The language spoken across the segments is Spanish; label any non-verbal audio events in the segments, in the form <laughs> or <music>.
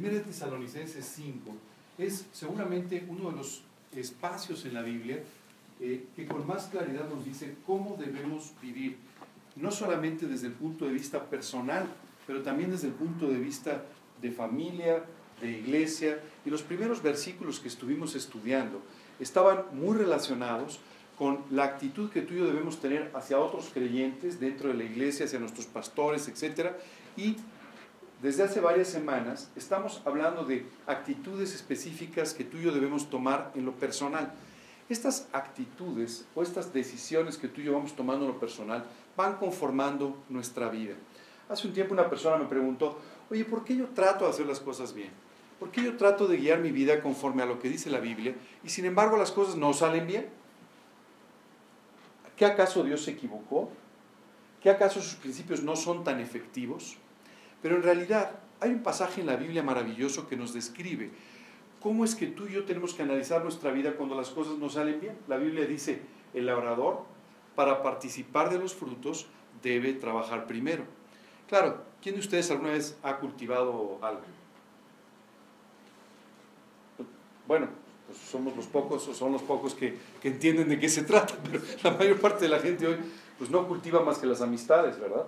1 Tesalonicenses 5 es seguramente uno de los espacios en la Biblia eh, que con más claridad nos dice cómo debemos vivir, no solamente desde el punto de vista personal, pero también desde el punto de vista de familia, de iglesia. Y los primeros versículos que estuvimos estudiando estaban muy relacionados con la actitud que tú y yo debemos tener hacia otros creyentes dentro de la iglesia, hacia nuestros pastores, etc. Y desde hace varias semanas estamos hablando de actitudes específicas que tú y yo debemos tomar en lo personal. Estas actitudes o estas decisiones que tú y yo vamos tomando en lo personal van conformando nuestra vida. Hace un tiempo una persona me preguntó, oye, ¿por qué yo trato de hacer las cosas bien? ¿Por qué yo trato de guiar mi vida conforme a lo que dice la Biblia y sin embargo las cosas no salen bien? ¿Qué acaso Dios se equivocó? ¿Qué acaso sus principios no son tan efectivos? Pero en realidad hay un pasaje en la Biblia maravilloso que nos describe cómo es que tú y yo tenemos que analizar nuestra vida cuando las cosas no salen bien. La Biblia dice, el labrador, para participar de los frutos, debe trabajar primero. Claro, ¿quién de ustedes alguna vez ha cultivado algo? Bueno, pues somos los pocos o son los pocos que, entienden de qué se trata, <laughs> pero la mayor parte de la gente hoy pues no cultiva más que las amistades, ¿verdad?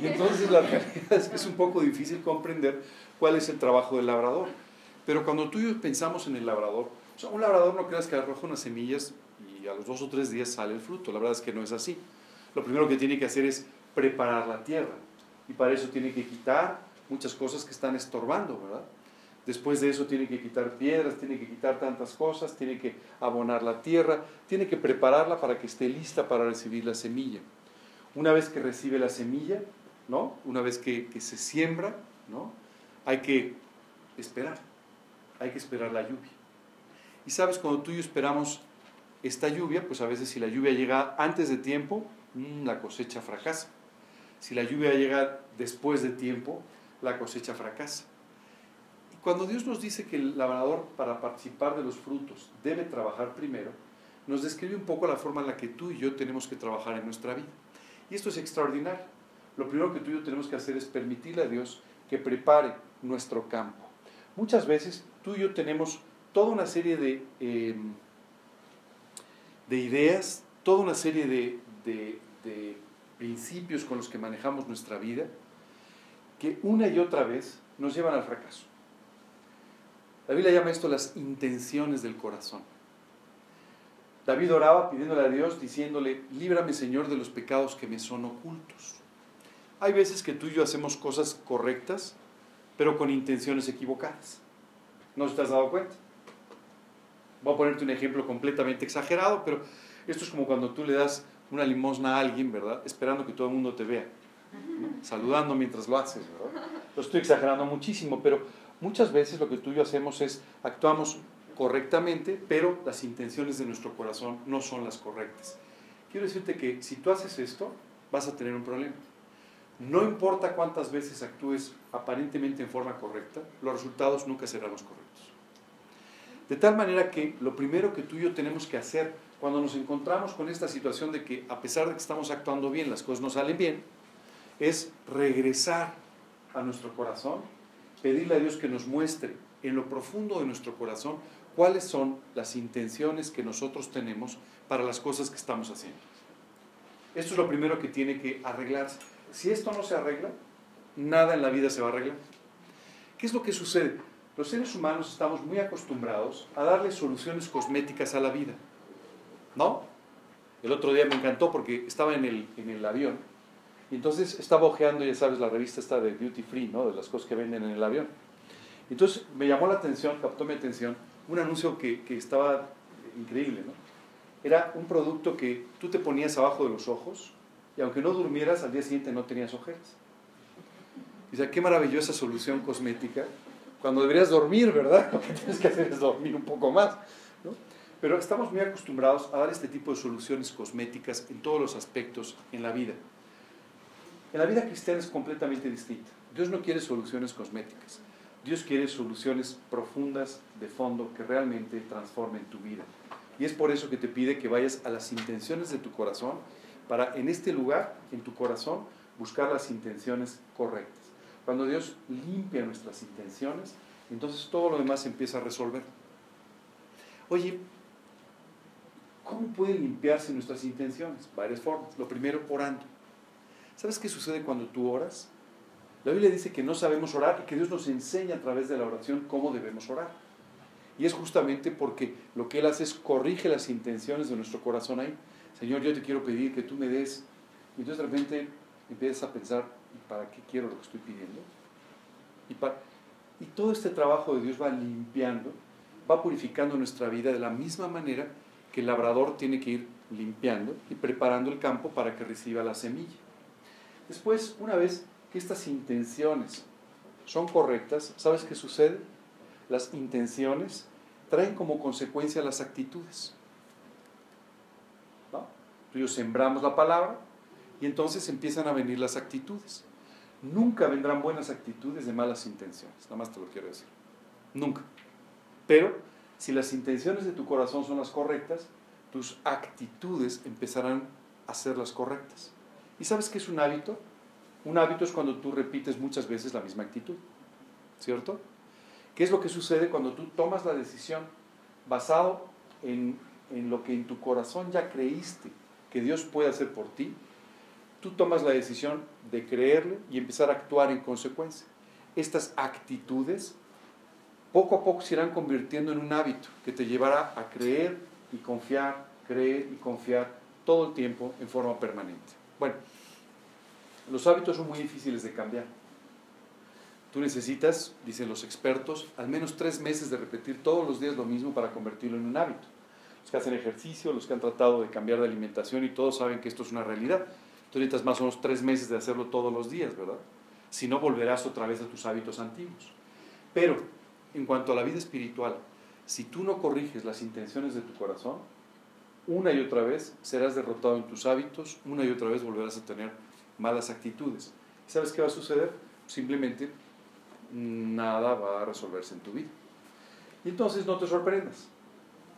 Y entonces la realidad es que es un poco difícil comprender cuál es el trabajo del labrador. Pero cuando tú y yo pensamos en el labrador, o un labrador no creas que arroja unas semillas y a los dos o tres días sale el fruto, la verdad es que no es así. Lo primero que tiene que hacer es preparar la tierra y para eso tiene que quitar muchas cosas que están estorbando, ¿verdad? Después de eso tiene que quitar piedras, tiene que quitar tantas cosas, tiene que abonar la tierra, tiene que prepararla para que esté lista para recibir la semilla. Una vez que recibe la semilla, ¿no? Una vez que, se siembra, ¿no? Hay que esperar, hay que esperar la lluvia. Y sabes, cuando tú y yo esperamos esta lluvia, pues a veces si la lluvia llega antes de tiempo, mm, la cosecha fracasa. Si la lluvia llega después de tiempo, la cosecha fracasa. Cuando Dios nos dice que el labrador para participar de los frutos debe trabajar primero, nos describe un poco la forma en la que tú y yo tenemos que trabajar en nuestra vida. Y esto es extraordinario. Lo primero que tú y yo tenemos que hacer es permitirle a Dios que prepare nuestro campo. Muchas veces tú y yo tenemos toda una serie de, em, de ideas, toda una serie de, de principios con los que manejamos nuestra vida, que una y otra vez nos llevan al fracaso. La Biblia llama esto las intenciones del corazón. David oraba pidiéndole a Dios, diciéndole, líbrame Señor de los pecados que me son ocultos. Hay veces que tú y yo hacemos cosas correctas, pero con intenciones equivocadas. ¿No te has dado cuenta? Voy a ponerte un ejemplo completamente exagerado, pero esto es como cuando tú le das una limosna a alguien, ¿verdad? Esperando que todo el mundo te vea. Saludando mientras lo haces, ¿verdad? Lo estoy exagerando muchísimo, pero Muchas veces lo que tú y yo hacemos es actuamos correctamente, pero las intenciones de nuestro corazón no son las correctas. Quiero decirte que si tú haces esto, vas a tener un problema. No importa cuántas veces actúes aparentemente en forma correcta, los resultados nunca serán los correctos. De tal manera que lo primero que tú y yo tenemos que hacer cuando nos encontramos con esta situación de que a pesar de que estamos actuando bien, las cosas no salen bien, es regresar a nuestro corazón pedirle a Dios que nos muestre en lo profundo de nuestro corazón cuáles son las intenciones que nosotros tenemos para las cosas que estamos haciendo. Esto es lo primero que tiene que arreglarse. Si esto no se arregla, nada en la vida se va a arreglar. ¿Qué es lo que sucede? Los seres humanos estamos muy acostumbrados a darle soluciones cosméticas a la vida. ¿No? El otro día me encantó porque estaba en el, en el avión y entonces estaba ojeando, ya sabes, la revista está de Duty Free, ¿no? De las cosas que venden en el avión. Entonces me llamó la atención, captó mi atención, un anuncio que, estaba increíble, ¿no? Era un producto que tú te ponías abajo de los ojos y aunque no durmieras, al día siguiente no tenías ojeras. Dice, qué maravillosa solución cosmética, cuando deberías dormir, ¿verdad? <laughs> Lo que tienes que hacer es dormir un poco más. Pero estamos muy acostumbrados a dar este tipo de soluciones cosméticas en todos los aspectos en la vida. En la vida cristiana es completamente distinta. Dios no quiere soluciones cosméticas. Dios quiere soluciones profundas de fondo que realmente transformen tu vida. Y es por eso que te pide que vayas a las intenciones de tu corazón para en este lugar, en tu corazón, buscar las intenciones correctas. Cuando Dios limpia nuestras intenciones, Entonces todo lo demás empieza a resolver. Oye, ¿cómo pueden limpiarse nuestras intenciones? Varias formas. Lo primero, orando. ¿Sabes qué sucede cuando tú oras? La Biblia dice que no sabemos orar y que Dios nos enseña a través de la oración cómo debemos orar. Y es justamente porque lo que Él hace es corrige las intenciones de nuestro corazón ahí. Señor, yo te quiero pedir que tú me des. Y entonces de repente empiezas a pensar, ¿para qué quiero lo que estoy pidiendo? Y, y todo este trabajo de Dios va limpiando, va purificando nuestra vida de la misma manera que el labrador tiene que ir limpiando y preparando el campo para que reciba la semilla. Después, una vez que estas intenciones son correctas, ¿sabes qué sucede? Las intenciones traen como consecuencia las actitudes. ¿No? Entonces sembramos la palabra y entonces empiezan a venir las actitudes. Nunca vendrán buenas actitudes de malas intenciones, nada más te lo quiero decir. Nunca. Pero si las intenciones de tu corazón son las correctas, tus actitudes empezarán a ser las correctas. ¿Y sabes qué es un hábito? Un hábito es cuando tú repites muchas veces la misma actitud, ¿cierto? ¿Qué es lo que sucede cuando tú tomas la decisión basado en, en lo que en tu corazón ya creíste que Dios puede hacer por ti? Tú tomas la decisión de creerle y empezar a actuar en consecuencia. Estas actitudes poco a poco se irán convirtiendo en un hábito que te llevará a creer y confiar, creer y confiar todo el tiempo en forma permanente. Bueno, los hábitos son muy difíciles de cambiar. Tú necesitas, dicen los expertos, al menos tres meses de repetir todos los días lo mismo para convertirlo en un hábito. Los que hacen ejercicio, los que han tratado de cambiar de alimentación y todos saben que esto es una realidad. Tú necesitas más o menos tres meses de hacerlo todos los días, ¿verdad? Si no, volverás otra vez a tus hábitos antiguos. Pero, en cuanto a la vida espiritual, si tú no corriges las intenciones de tu corazón, una y otra vez serás derrotado en tus hábitos, una y otra vez volverás a tener malas actitudes. ¿Sabes qué va a suceder? Simplemente nada va a resolverse en tu vida. Y entonces no te sorprendas.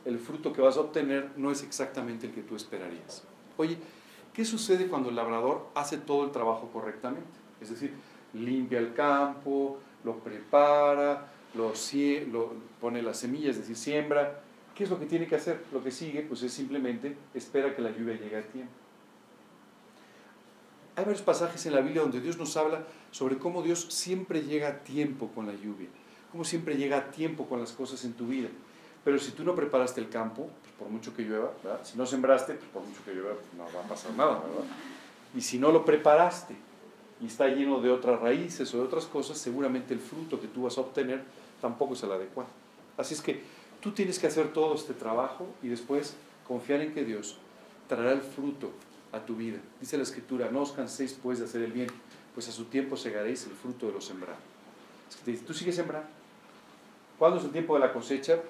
El fruto que vas a obtener no es exactamente el que tú esperarías. Oye, ¿qué sucede cuando el labrador hace todo el trabajo correctamente? Es decir, limpia el campo, lo prepara, lo, lo pone las semillas, es decir, siembra. ¿Qué es lo que tiene que hacer? Lo que sigue, pues es simplemente espera que la lluvia llegue a tiempo. Hay varios pasajes en la Biblia donde Dios nos habla sobre cómo Dios siempre llega a tiempo con la lluvia, cómo siempre llega a tiempo con las cosas en tu vida. Pero si tú no preparaste el campo, pues por mucho que llueva, si no sembraste, pues por mucho que llueva, pues no va a pasar nada. Y si no lo preparaste y está lleno de otras raíces o de otras cosas, seguramente el fruto que tú vas a obtener tampoco es el adecuado. Así es que tú tienes que hacer todo este trabajo y después confiar en que Dios traerá el fruto a tu vida. Dice la escritura, no os canséis pues de hacer el bien, pues a su tiempo segaréis el fruto de lo sembrado. Es que te dice, tú sigues sembrando. ¿Cuándo es el tiempo de la cosecha?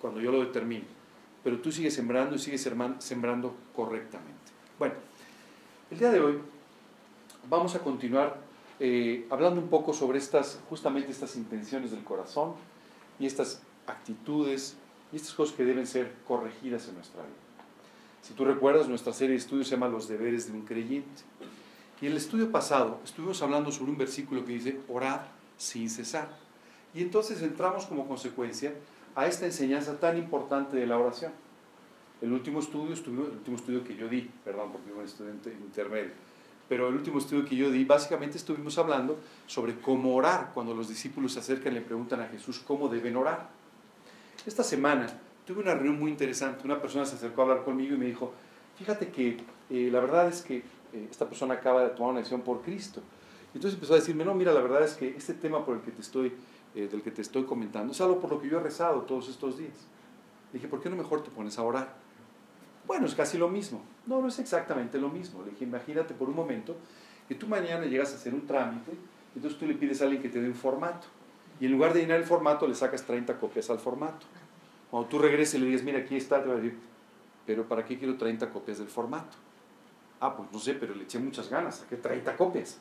Cuando yo lo determine. Pero tú sigues sembrando y sigues sembrando correctamente. Bueno, el día de hoy vamos a continuar eh, hablando un poco sobre estas, justamente estas intenciones del corazón y estas actitudes y estas cosas que deben ser corregidas en nuestra vida. Si tú recuerdas, nuestra serie de estudios se llama Los deberes de un creyente. Y en el estudio pasado estuvimos hablando sobre un versículo que dice, orar sin cesar. Y entonces entramos como consecuencia a esta enseñanza tan importante de la oración. El último estudio, el último estudio que yo di, perdón, porque soy un estudiante intermedio, pero el último estudio que yo di, básicamente estuvimos hablando sobre cómo orar cuando los discípulos se acercan y le preguntan a Jesús cómo deben orar. Esta semana tuve una reunión muy interesante, una persona se acercó a hablar conmigo y me dijo, fíjate que eh, la verdad es que eh, esta persona acaba de tomar una decisión por Cristo. Entonces empezó a decirme, no, mira, la verdad es que este tema por el que te estoy, eh, del que te estoy comentando es algo por lo que yo he rezado todos estos días. Le dije, ¿por qué no mejor te pones a orar? Bueno, es casi lo mismo. No, no es exactamente lo mismo. Le dije, imagínate por un momento que tú mañana llegas a hacer un trámite, entonces tú le pides a alguien que te dé un formato. Y en lugar de llenar el formato, le sacas 30 copias al formato. Cuando tú regreses y le digas, mira, aquí está, te va a decir, pero ¿para qué quiero 30 copias del formato? Ah, pues no sé, pero le eché muchas ganas, saqué 30 copias.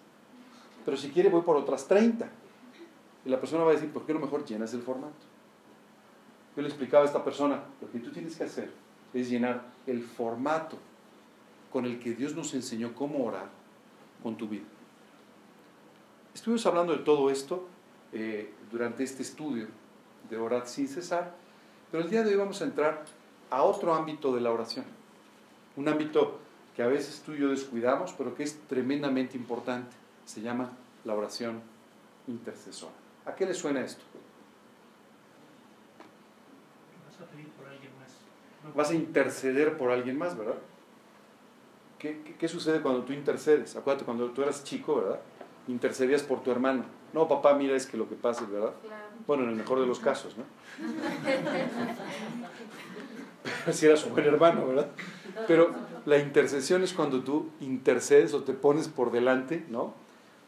Pero si quiere voy por otras 30. Y la persona va a decir, ¿por qué no mejor llenas el formato? Yo le explicaba a esta persona, lo que tú tienes que hacer es llenar el formato con el que Dios nos enseñó cómo orar con tu vida. Estuvimos hablando de todo esto eh, durante este estudio de orar sin cesar, pero el día de hoy vamos a entrar a otro ámbito de la oración, un ámbito que a veces tú y yo descuidamos, pero que es tremendamente importante. Se llama la oración intercesora. ¿A qué le suena esto? Vas a pedir por alguien más. Vas a interceder por alguien más, ¿verdad? ¿Qué, qué, qué sucede cuando tú intercedes? Acuérdate, cuando tú eras chico, ¿verdad? Intercedías por tu hermano. No, papá, mira, es que lo que pasa es, ¿verdad? Bueno, en el mejor de los casos, ¿no? Pero si eras un buen hermano, ¿verdad? Pero la intercesión es cuando tú intercedes o te pones por delante, ¿no?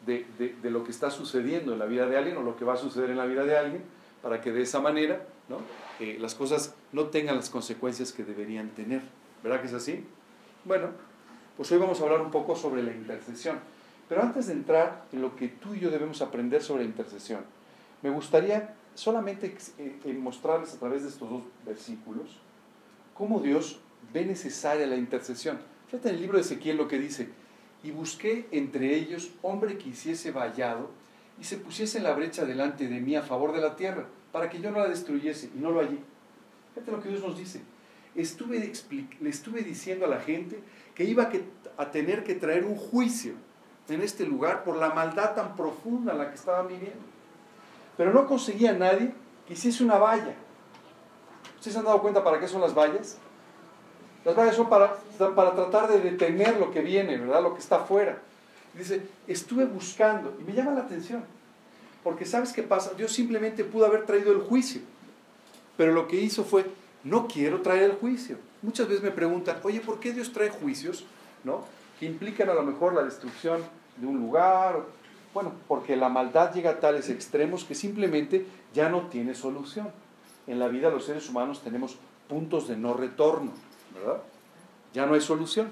De, de, de, lo que está sucediendo en la vida de alguien o lo que va a suceder en la vida de alguien, para que de esa manera, ¿no? Eh, las cosas no tengan las consecuencias que deberían tener. ¿Verdad que es así? Bueno, pues hoy vamos a hablar un poco sobre la intercesión. Pero antes de entrar en lo que tú y yo debemos aprender sobre la intercesión, me gustaría solamente eh, mostrarles a través de estos dos versículos cómo Dios ve necesaria la intercesión. Fíjate en el libro de Ezequiel lo que dice, y busqué entre ellos hombre que hiciese vallado y se pusiese en la brecha delante de mí a favor de la tierra, para que yo no la destruyese, y no lo hallé. Fíjate lo que Dios nos dice. Estuve, le estuve diciendo a la gente que iba a tener que traer un juicio en este lugar por la maldad tan profunda en la que estaban viviendo. Pero no conseguía nadie que hiciese una valla. ¿Ustedes se han dado cuenta para qué son las vallas? Las vallas son para, para tratar de detener lo que viene, ¿verdad? Lo que está afuera. Dice, estuve buscando, y me llama la atención, porque ¿sabes qué pasa? Dios simplemente pudo haber traído el juicio, pero lo que hizo fue, no quiero traer el juicio. Muchas veces me preguntan, oye, ¿por qué Dios trae juicios? ¿No? Que implican a lo mejor la destrucción de un lugar. Bueno, porque la maldad llega a tales extremos que simplemente ya no tiene solución. En la vida los seres humanos tenemos puntos de no retorno, ¿verdad? Ya no hay solución.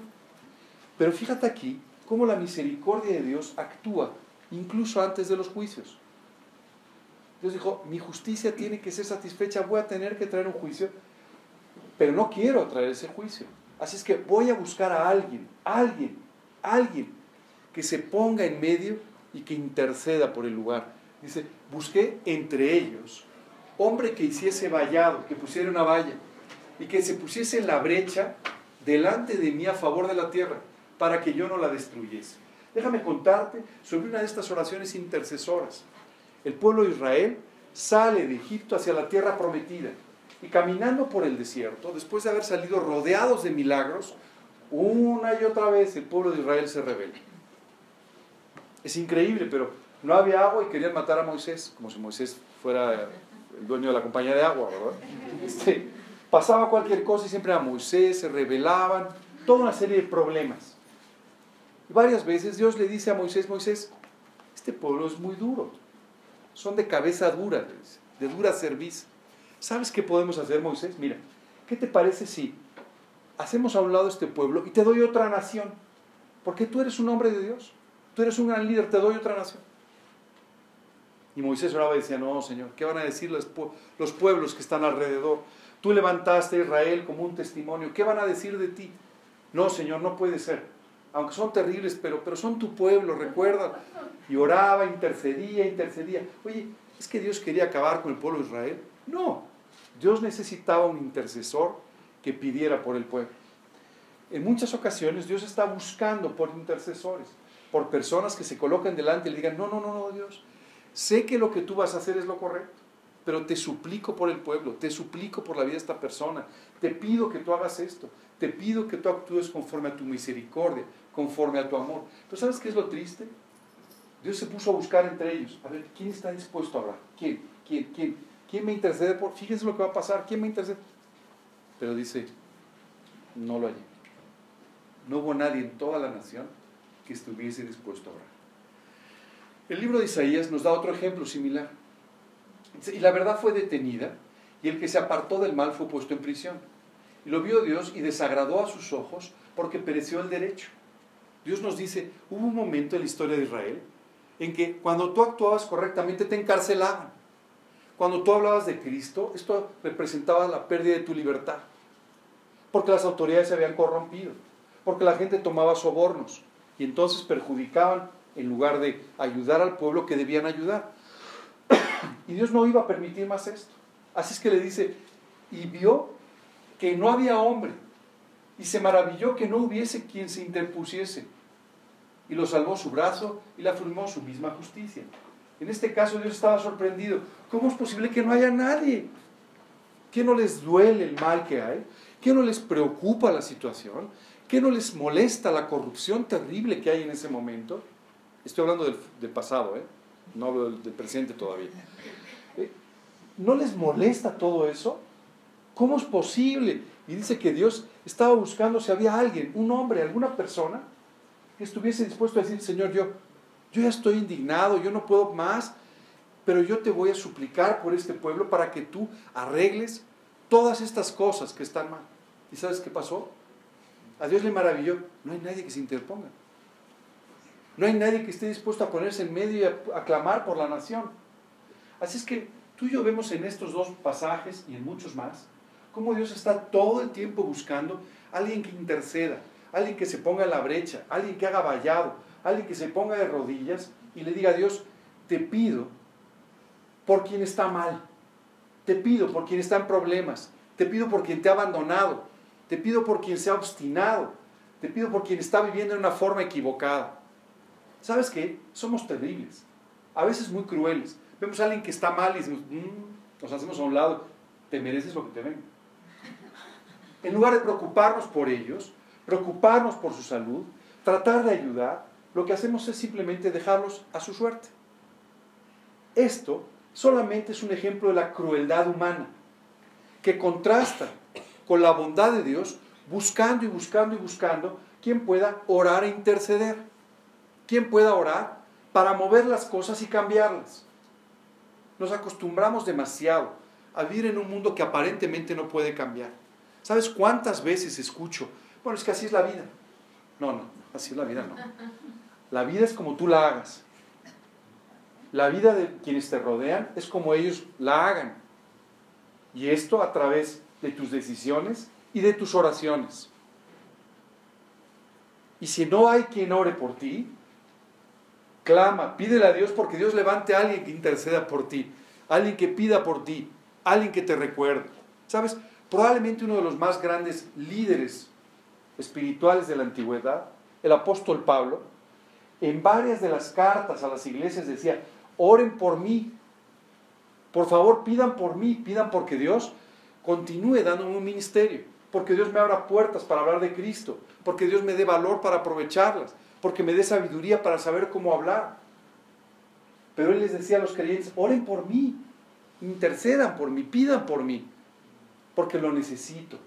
Pero fíjate aquí cómo la misericordia de Dios actúa incluso antes de los juicios. Dios dijo, mi justicia tiene que ser satisfecha, voy a tener que traer un juicio, pero no quiero traer ese juicio. Así es que voy a buscar a alguien, alguien, alguien que se ponga en medio y que interceda por el lugar. Dice, busqué entre ellos hombre que hiciese vallado, que pusiera una valla y que se pusiese en la brecha delante de mí a favor de la tierra, para que yo no la destruyese. Déjame contarte sobre una de estas oraciones intercesoras. El pueblo de Israel sale de Egipto hacia la tierra prometida y caminando por el desierto, después de haber salido rodeados de milagros, una y otra vez el pueblo de Israel se rebela. Es increíble, pero no había agua y querían matar a Moisés, como si Moisés fuera el dueño de la compañía de agua, ¿verdad? Este, pasaba cualquier cosa y siempre a Moisés, se rebelaban, toda una serie de problemas. Y varias veces Dios le dice a Moisés, Moisés, este pueblo es muy duro, son de cabeza dura, de dura cerviz. ¿Sabes qué podemos hacer, Moisés? Mira, ¿qué te parece si hacemos a un lado este pueblo y te doy otra nación? Porque tú eres un hombre de Dios, tú eres un gran líder, te doy otra nación. Y Moisés oraba y decía, no, Señor, ¿qué van a decir los, los pueblos que están alrededor? Tú levantaste a Israel como un testimonio, ¿qué van a decir de ti? No, Señor, no puede ser. Aunque son terribles, pero, pero son tu pueblo, recuerda. Y oraba, intercedía, intercedía. Oye, ¿es que Dios quería acabar con el pueblo de Israel? No, Dios necesitaba un intercesor que pidiera por el pueblo. En muchas ocasiones Dios está buscando por intercesores, por personas que se colocan delante y le digan, no, no, no, no, Dios, Sé que lo que tú vas a hacer es lo correcto, pero te suplico por el pueblo, te suplico por la vida de esta persona, te pido que tú hagas esto, te pido que tú actúes conforme a tu misericordia, conforme a tu amor. Pero ¿sabes qué es lo triste? Dios se puso a buscar entre ellos. A ver, ¿quién está dispuesto a hablar? ¿Quién? ¿Quién? ¿Quién? ¿Quién me intercede por? Fíjense lo que va a pasar. ¿Quién me intercede? Pero dice, no lo hallé. No hubo nadie en toda la nación que estuviese dispuesto a hablar. El libro de Isaías nos da otro ejemplo similar. Y la verdad fue detenida, y el que se apartó del mal fue puesto en prisión. Y lo vio Dios y desagradó a sus ojos porque pereció el derecho. Dios nos dice, hubo un momento en la historia de Israel en que cuando tú actuabas correctamente te encarcelaban. Cuando tú hablabas de Cristo, esto representaba la pérdida de tu libertad. Porque las autoridades se habían corrompido. Porque la gente tomaba sobornos. Y entonces perjudicaban en lugar de ayudar al pueblo que debían ayudar. Y Dios no iba a permitir más esto. Así es que le dice, y vio que no había hombre, y se maravilló que no hubiese quien se interpusiese. Y lo salvó su brazo y la afirmó su misma justicia. En este caso Dios estaba sorprendido. ¿Cómo es posible que no haya nadie? ¿Qué no les duele el mal que hay? ¿Qué no les preocupa la situación? ¿Qué no les molesta la corrupción terrible que hay en ese momento? Estoy hablando del, pasado, ¿eh? no hablo del, presente todavía. Eh, ¿No les molesta todo eso? ¿Cómo es posible? Y dice que Dios estaba buscando si había alguien, un hombre, alguna persona, que estuviese dispuesto a decir, Señor, yo, yo ya estoy indignado, yo no puedo más, pero yo te voy a suplicar por este pueblo para que tú arregles todas estas cosas que están mal. ¿Y sabes qué pasó? A Dios le maravilló, no hay nadie que se interponga. No hay nadie que esté dispuesto a ponerse en medio y a, clamar por la nación. Así es que tú y yo vemos en estos dos pasajes y en muchos más, cómo Dios está todo el tiempo buscando a alguien que interceda, alguien que se ponga en la brecha, alguien que haga vallado, alguien que se ponga de rodillas y le diga a Dios, te pido por quien está mal, te pido por quien está en problemas, te pido por quien te ha abandonado, te pido por quien se ha obstinado, te pido por quien está viviendo de una forma equivocada. ¿Sabes qué? Somos terribles, a veces muy crueles. Vemos a alguien que está mal y mm", nos hacemos a un lado, te mereces lo que te ven. En lugar de preocuparnos por ellos, preocuparnos por su salud, tratar de ayudar, lo que hacemos es simplemente dejarlos a su suerte. Esto solamente es un ejemplo de la crueldad humana, que contrasta con la bondad de Dios, buscando y buscando y buscando quien pueda orar e interceder quien pueda orar para mover las cosas y cambiarlas. Nos acostumbramos demasiado a vivir en un mundo que aparentemente no puede cambiar. ¿Sabes cuántas veces escucho? Bueno, es que así es la vida. No, no, así es la vida, no. La vida es como tú la hagas. La vida de quienes te rodean es como ellos la hagan. Y esto a través de tus decisiones y de tus oraciones. Y si no hay quien ore por ti, clama, pídele a Dios porque Dios levante a alguien que interceda por ti, alguien que pida por ti, alguien que te recuerde. ¿Sabes? Probablemente uno de los más grandes líderes espirituales de la antigüedad, el apóstol Pablo, en varias de las cartas a las iglesias decía, oren por mí, por favor pidan por mí, pidan porque Dios continúe dándome un ministerio, porque Dios me abra puertas para hablar de Cristo, porque Dios me dé valor para aprovecharlas, porque me dé sabiduría para saber cómo hablar. Pero él les decía a los creyentes, oren por mí, intercedan por mí, pidan por mí, porque lo necesito.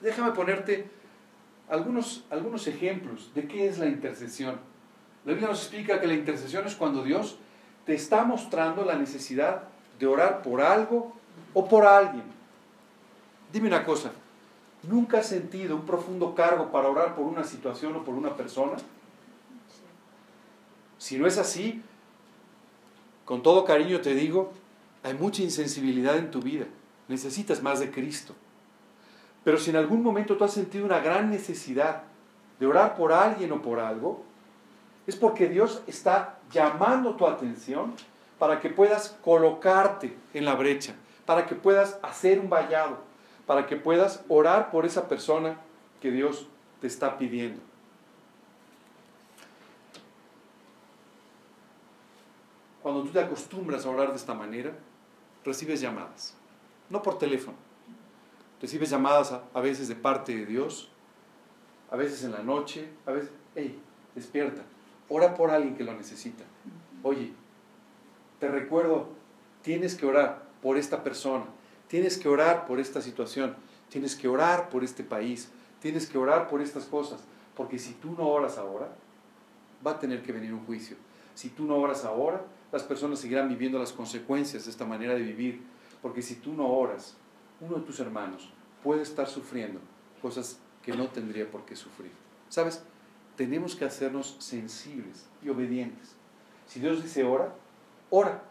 Déjame ponerte algunos, algunos ejemplos de qué es la intercesión. La Biblia nos explica que la intercesión es cuando Dios te está mostrando la necesidad de orar por algo o por alguien. Dime una cosa, ¿Nunca has sentido un profundo cargo para orar por una situación o por una persona? Si no es así, con todo cariño te digo, hay mucha insensibilidad en tu vida. Necesitas más de Cristo. Pero si en algún momento tú has sentido una gran necesidad de orar por alguien o por algo, es porque Dios está llamando tu atención para que puedas colocarte en la brecha, para que puedas hacer un vallado, para que puedas orar por esa persona que Dios te está pidiendo. Cuando tú te acostumbras a orar de esta manera, recibes llamadas, no por teléfono, recibes llamadas a, veces de parte de Dios, a veces en la noche, a veces, hey, despierta, ora por alguien que lo necesita. Oye, te recuerdo, tienes que orar por esta persona, Tienes que orar por esta situación, tienes que orar por este país, tienes que orar por estas cosas, porque si tú no oras ahora, va a tener que venir un juicio. Si tú no oras ahora, las personas seguirán viviendo las consecuencias de esta manera de vivir, porque si tú no oras, uno de tus hermanos puede estar sufriendo cosas que no tendría por qué sufrir. ¿Sabes? Tenemos que hacernos sensibles y obedientes. Si Dios dice ora, ora.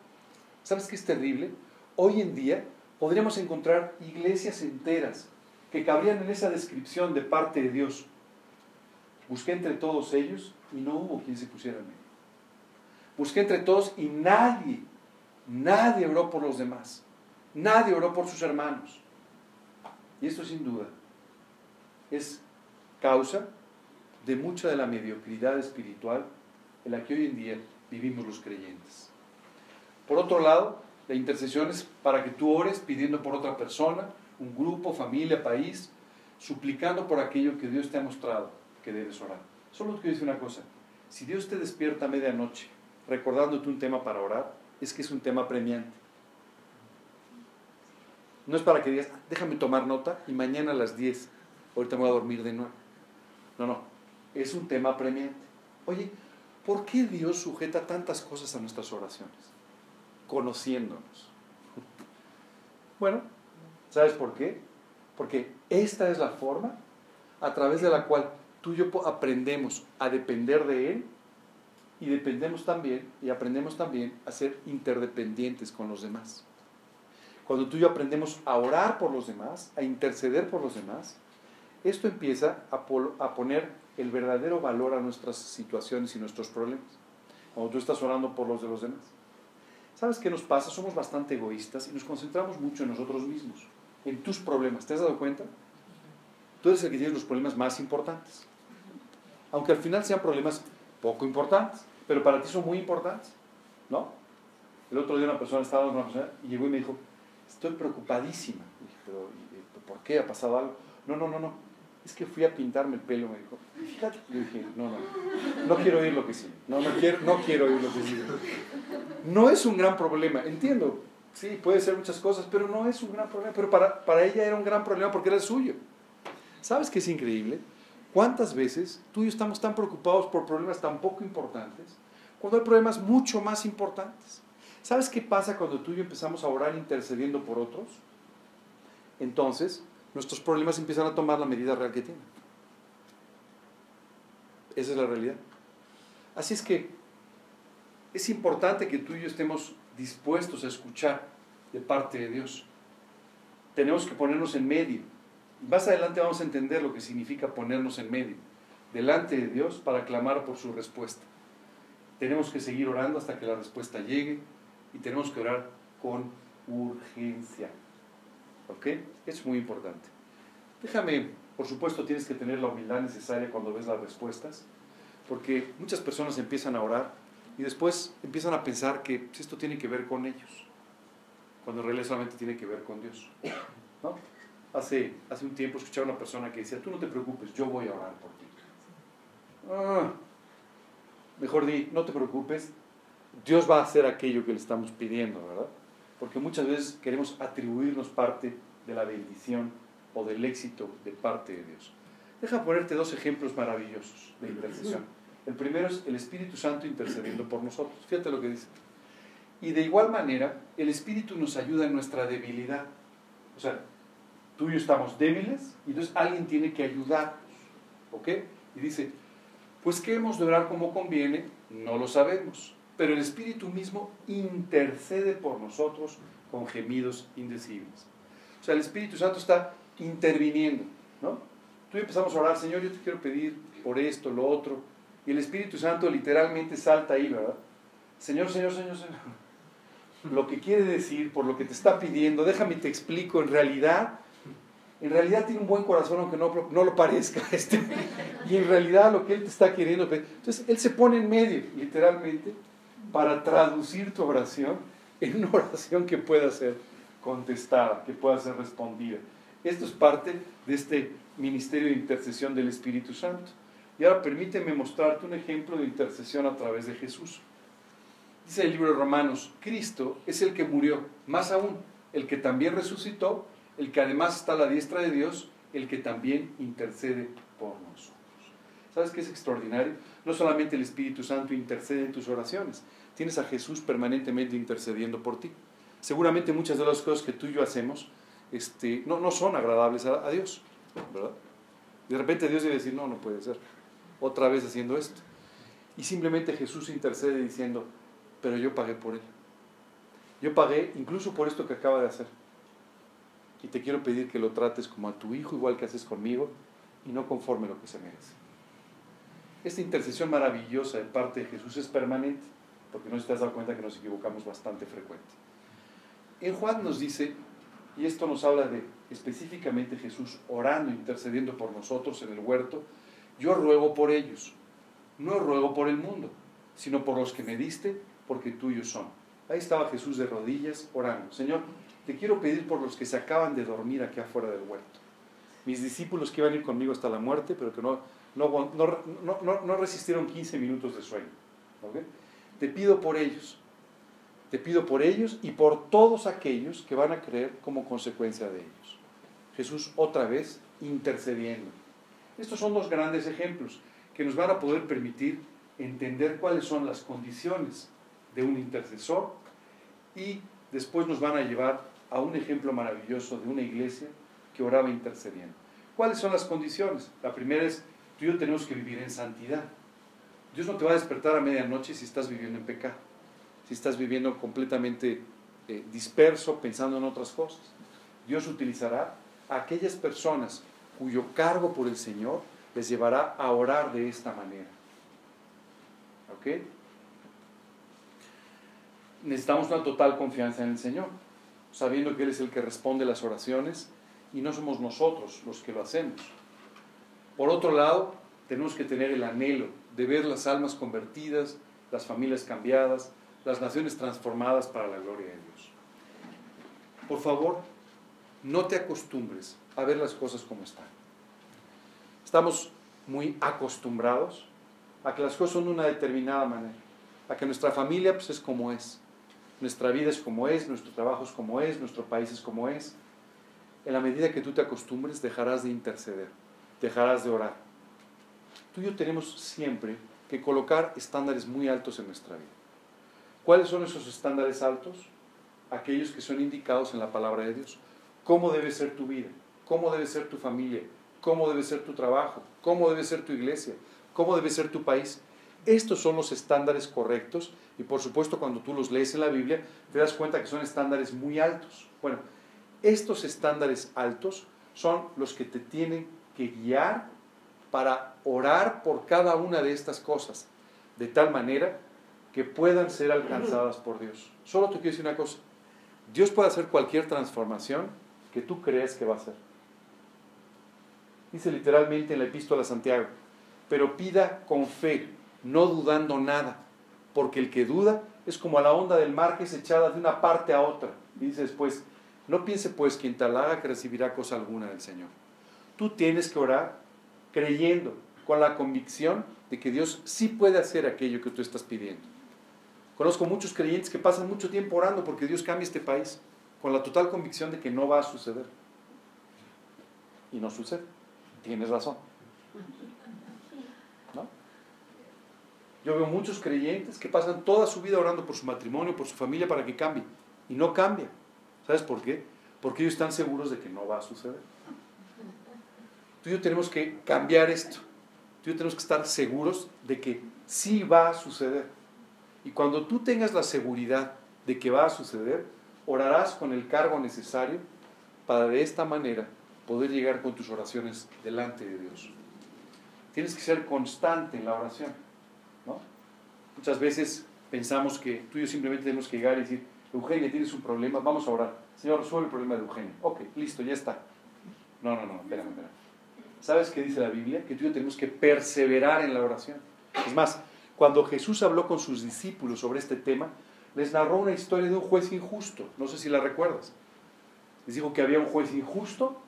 ¿Sabes qué es terrible? Hoy en día podríamos encontrar iglesias enteras que cabrían en esa descripción de parte de Dios. Busqué entre todos ellos y no hubo quien se pusiera en medio. Busqué entre todos y nadie Nadie oró por los demás. Nadie oró por sus hermanos. Y esto sin duda es causa de mucha de la mediocridad espiritual en la que hoy en día vivimos los creyentes. Por otro lado, la intercesión es para que tú ores pidiendo por otra persona, un grupo, familia, país, suplicando por aquello que Dios te ha mostrado que debes orar. Solo te decir una cosa, si Dios te despierta a medianoche recordándote un tema para orar, es que es un tema premiante. No es para que digas, déjame tomar nota y mañana a las 10, ahorita me voy a dormir de nuevo. No, no, es un tema premiante. Oye, ¿por qué Dios sujeta tantas cosas a nuestras oraciones? Conociéndonos. Bueno, ¿sabes por qué? Porque esta es la forma a través de la cual tú y yo aprendemos a depender de Él y dependemos también y aprendemos también a ser interdependientes con los demás. Cuando tú y yo aprendemos a orar por los demás, a interceder por los demás, esto empieza a, a poner el verdadero valor a nuestras situaciones y nuestros problemas. Cuando tú estás orando por los de los demás. ¿Sabes qué nos pasa? Somos bastante egoístas y nos concentramos mucho en nosotros mismos, en tus problemas. ¿Te has dado cuenta? Tú eres el que tiene los problemas más importantes aunque al final sean problemas poco importantes, pero para ti son muy importantes, ¿no? El otro día una persona estaba en una persona y llegó y me dijo, estoy preocupadísima. dije, pero ¿por qué? ¿Ha pasado algo? No, no, no, no. Es que fui a pintarme el pelo, me dijo. Fíjate. Yo dije, no, no, no quiero oír lo que sí. No, no quiero, no quiero oír lo que sí. No es un gran problema, entiendo. Sí, puede ser muchas cosas, pero no es un gran problema. Pero para, para ella era un gran problema porque era el suyo. ¿Sabes qué es increíble? ¿Cuántas veces tú y yo estamos tan preocupados por problemas tan poco importantes cuando hay problemas mucho más importantes? ¿Sabes qué pasa cuando tú y yo empezamos a orar intercediendo por otros? Entonces, nuestros problemas empiezan a tomar la medida real que tienen. Esa es la realidad. Así es que es importante que tú y yo estemos dispuestos a escuchar de parte de Dios. Tenemos que ponernos en medio más adelante vamos a entender lo que significa ponernos en medio, delante de Dios para clamar por su respuesta. Tenemos que seguir orando hasta que la respuesta llegue y tenemos que orar con urgencia. ¿Ok? Es muy importante. Déjame, por supuesto, tienes que tener la humildad necesaria cuando ves las respuestas, porque muchas personas empiezan a orar y después empiezan a pensar que esto tiene que ver con ellos, cuando en realidad solamente tiene que ver con Dios. ¿No? Hace, hace un tiempo escuchaba a una persona que decía, tú no te preocupes, yo voy a orar por ti. Ah, mejor di, no te preocupes, Dios va a hacer aquello que le estamos pidiendo, ¿verdad? Porque muchas veces queremos atribuirnos parte de la bendición o del éxito de parte de Dios. Deja ponerte dos ejemplos maravillosos de intercesión. El primero es el Espíritu Santo intercediendo por nosotros. Fíjate lo que dice. Y de igual manera, el Espíritu nos ayuda en nuestra debilidad. O sea, tú y yo estamos débiles y entonces alguien tiene que ayudarnos. ¿Ok? Y dice, pues ¿qué hemos de orar como conviene? No lo sabemos, pero el Espíritu mismo intercede por nosotros con gemidos indecibles. O sea, el Espíritu Santo está interviniendo, ¿no? Tú empezamos a orar, Señor, yo te quiero pedir por esto, lo otro, y el Espíritu Santo literalmente salta ahí, ¿verdad? Señor, Señor, Señor, Señor. Lo que quiere decir, por lo que te está pidiendo, déjame te explico, en realidad en realidad tiene un buen corazón aunque no, no lo parezca. <laughs> Este, y en realidad lo que Él te está queriendo. Entonces Él se pone en medio, literalmente, para traducir tu oración en una <laughs> oración que pueda ser contestada, que pueda ser respondida. Esto es parte de este ministerio de intercesión del Espíritu Santo. Y ahora permíteme mostrarte un ejemplo de intercesión a través de Jesús. Dice el libro de Romanos, Cristo es el que murió, más aún, el que también resucitó el que además está a la diestra de Dios, el que también intercede por nosotros. ¿Sabes qué es extraordinario? No solamente el Espíritu Santo intercede en tus oraciones, tienes a Jesús permanentemente intercediendo por ti. Seguramente muchas de las cosas que tú y yo hacemos este, no, no son agradables a, Dios, ¿verdad? De repente Dios debe decir, no, no puede ser, otra vez haciendo esto. Y simplemente Jesús intercede diciendo, pero yo pagué por él. Yo pagué incluso por esto que acaba de hacer. Y te quiero pedir que lo trates como a tu hijo, igual que haces conmigo, y no conforme lo que se merece. Esta intercesión maravillosa de parte de Jesús es permanente, porque no te has dado cuenta que nos equivocamos bastante frecuente. En Juan nos dice, y esto nos habla de específicamente Jesús orando, intercediendo por nosotros en el huerto, yo ruego por ellos, no ruego por el mundo, sino por los que me diste, porque tuyos son. Ahí estaba Jesús de rodillas orando. Señor, te quiero pedir por los que se acaban de dormir aquí afuera del huerto. Mis discípulos que iban a ir conmigo hasta la muerte, pero que no, no, no, no resistieron 15 minutos de sueño. Te pido por ellos. Te pido por ellos y por todos aquellos que van a creer como consecuencia de ellos. Jesús otra vez intercediendo. Estos son dos grandes ejemplos que nos van a poder permitir entender cuáles son las condiciones de un intercesor y después nos van a llevar a un ejemplo maravilloso de una iglesia que oraba intercediendo. ¿Cuáles son las condiciones? La primera es, tú y yo tenemos que vivir en santidad. Dios no te va a despertar a medianoche si estás viviendo en pecado, si estás viviendo completamente eh, disperso, pensando en otras cosas. Dios utilizará a aquellas personas cuyo cargo por el Señor les llevará a orar de esta manera. ¿Ok? Necesitamos una total confianza en el Señor, sabiendo que Él es el que responde las oraciones y no somos nosotros los que lo hacemos. Por otro lado, tenemos que tener el anhelo de ver las almas convertidas, las familias cambiadas, las naciones transformadas para la gloria de Dios. Por favor, no te acostumbres a ver las cosas como están. Estamos muy acostumbrados a que las cosas son de una determinada manera, a que nuestra familia pues, es como es, nuestra vida es como es, nuestro trabajo es como es, nuestro país es como es. En la medida que tú te acostumbres, dejarás de interceder, dejarás de orar. Tú y yo tenemos siempre que colocar estándares muy altos en nuestra vida. ¿Cuáles son esos estándares altos? Aquellos que son indicados en la palabra de Dios. ¿Cómo debe ser tu vida? ¿Cómo debe ser tu familia? ¿Cómo debe ser tu trabajo? ¿Cómo debe ser tu iglesia? ¿Cómo debe ser tu país? Estos son los estándares correctos y por supuesto cuando tú los lees en la Biblia te das cuenta que son estándares muy altos. Bueno, estos estándares altos son los que te tienen que guiar para orar por cada una de estas cosas, de tal manera que puedan ser alcanzadas por Dios. Solo te quiero decir una cosa, Dios puede hacer cualquier transformación que tú crees que va a hacer. Dice literalmente en la epístola a Santiago, pero pida con fe, no dudando nada, porque el que duda es como a la onda del mar que es echada de una parte a otra. Dice después, no piense pues quien tal haga que recibirá cosa alguna del Señor. Tú tienes que orar creyendo, con la convicción de que Dios sí puede hacer aquello que tú estás pidiendo. Conozco muchos creyentes que pasan mucho tiempo orando porque Dios cambie este país, con la total convicción de que no va a suceder. Y no sucede. Tienes razón. ¿No? Yo veo muchos creyentes que pasan toda su vida orando por su matrimonio, por su familia, para que cambie. Y no cambia. ¿Sabes por qué? Porque ellos están seguros de que no va a suceder. Tú y yo tenemos que cambiar esto. Tú y yo tenemos que estar seguros de que sí va a suceder. Y cuando tú tengas la seguridad de que va a suceder, orarás con el cargo necesario para de esta manera poder llegar con tus oraciones delante de Dios. Tienes que ser constante en la oración. ¿no? Muchas veces pensamos que tú y yo simplemente tenemos que llegar y decir, Eugenia, tienes un problema, vamos a orar. Señor, resuelve el problema de Eugenia. Ok, listo, ya está. No, no, no, espérame, espérame. ¿Sabes qué dice la Biblia? Que tú y yo tenemos que perseverar en la oración. Es más, cuando Jesús habló con sus discípulos sobre este tema, les narró una historia de un juez injusto. No sé si la recuerdas. Les dijo que había un juez injusto,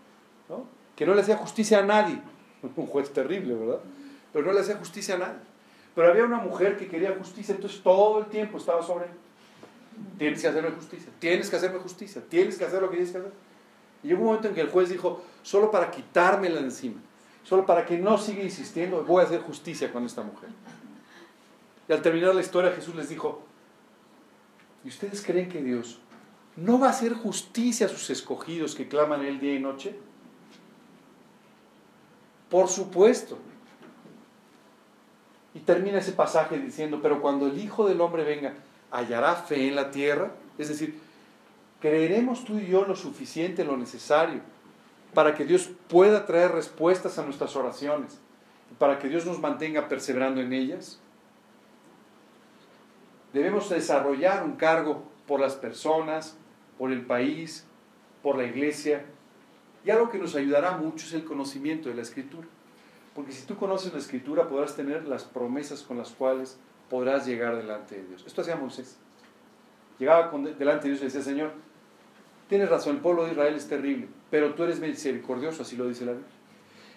que no le hacía justicia a nadie. <laughs> Un juez terrible, ¿verdad? Pero no le hacía justicia a nadie. Pero había una mujer que quería justicia, entonces todo el tiempo estaba sobre él. Tienes que hacerme justicia, tienes que hacerme justicia, tienes que hacer lo que tienes que hacer. Y llegó un momento en que el juez dijo, solo para quitármela encima, solo para que no siga insistiendo, voy a hacer justicia con esta mujer. Y al terminar la historia Jesús les dijo, ¿y ustedes creen que Dios no va a hacer justicia a sus escogidos que claman él día y noche? Por supuesto. Y termina ese pasaje diciendo, pero cuando el Hijo del Hombre venga, ¿hallará fe en la tierra? Es decir, ¿creeremos tú y yo lo suficiente, lo necesario, para que Dios pueda traer respuestas a nuestras oraciones? Para que Dios nos mantenga perseverando en ellas. Debemos desarrollar un cargo por las personas, por el país, por la iglesia. Y algo que nos ayudará mucho es el conocimiento de la escritura. Porque si tú conoces la escritura podrás tener las promesas con las cuales podrás llegar delante de Dios. Esto hacía Moisés. Llegaba delante de Dios y decía, Señor, tienes razón, el pueblo de Israel es terrible, pero tú eres misericordioso, así lo dice la Biblia.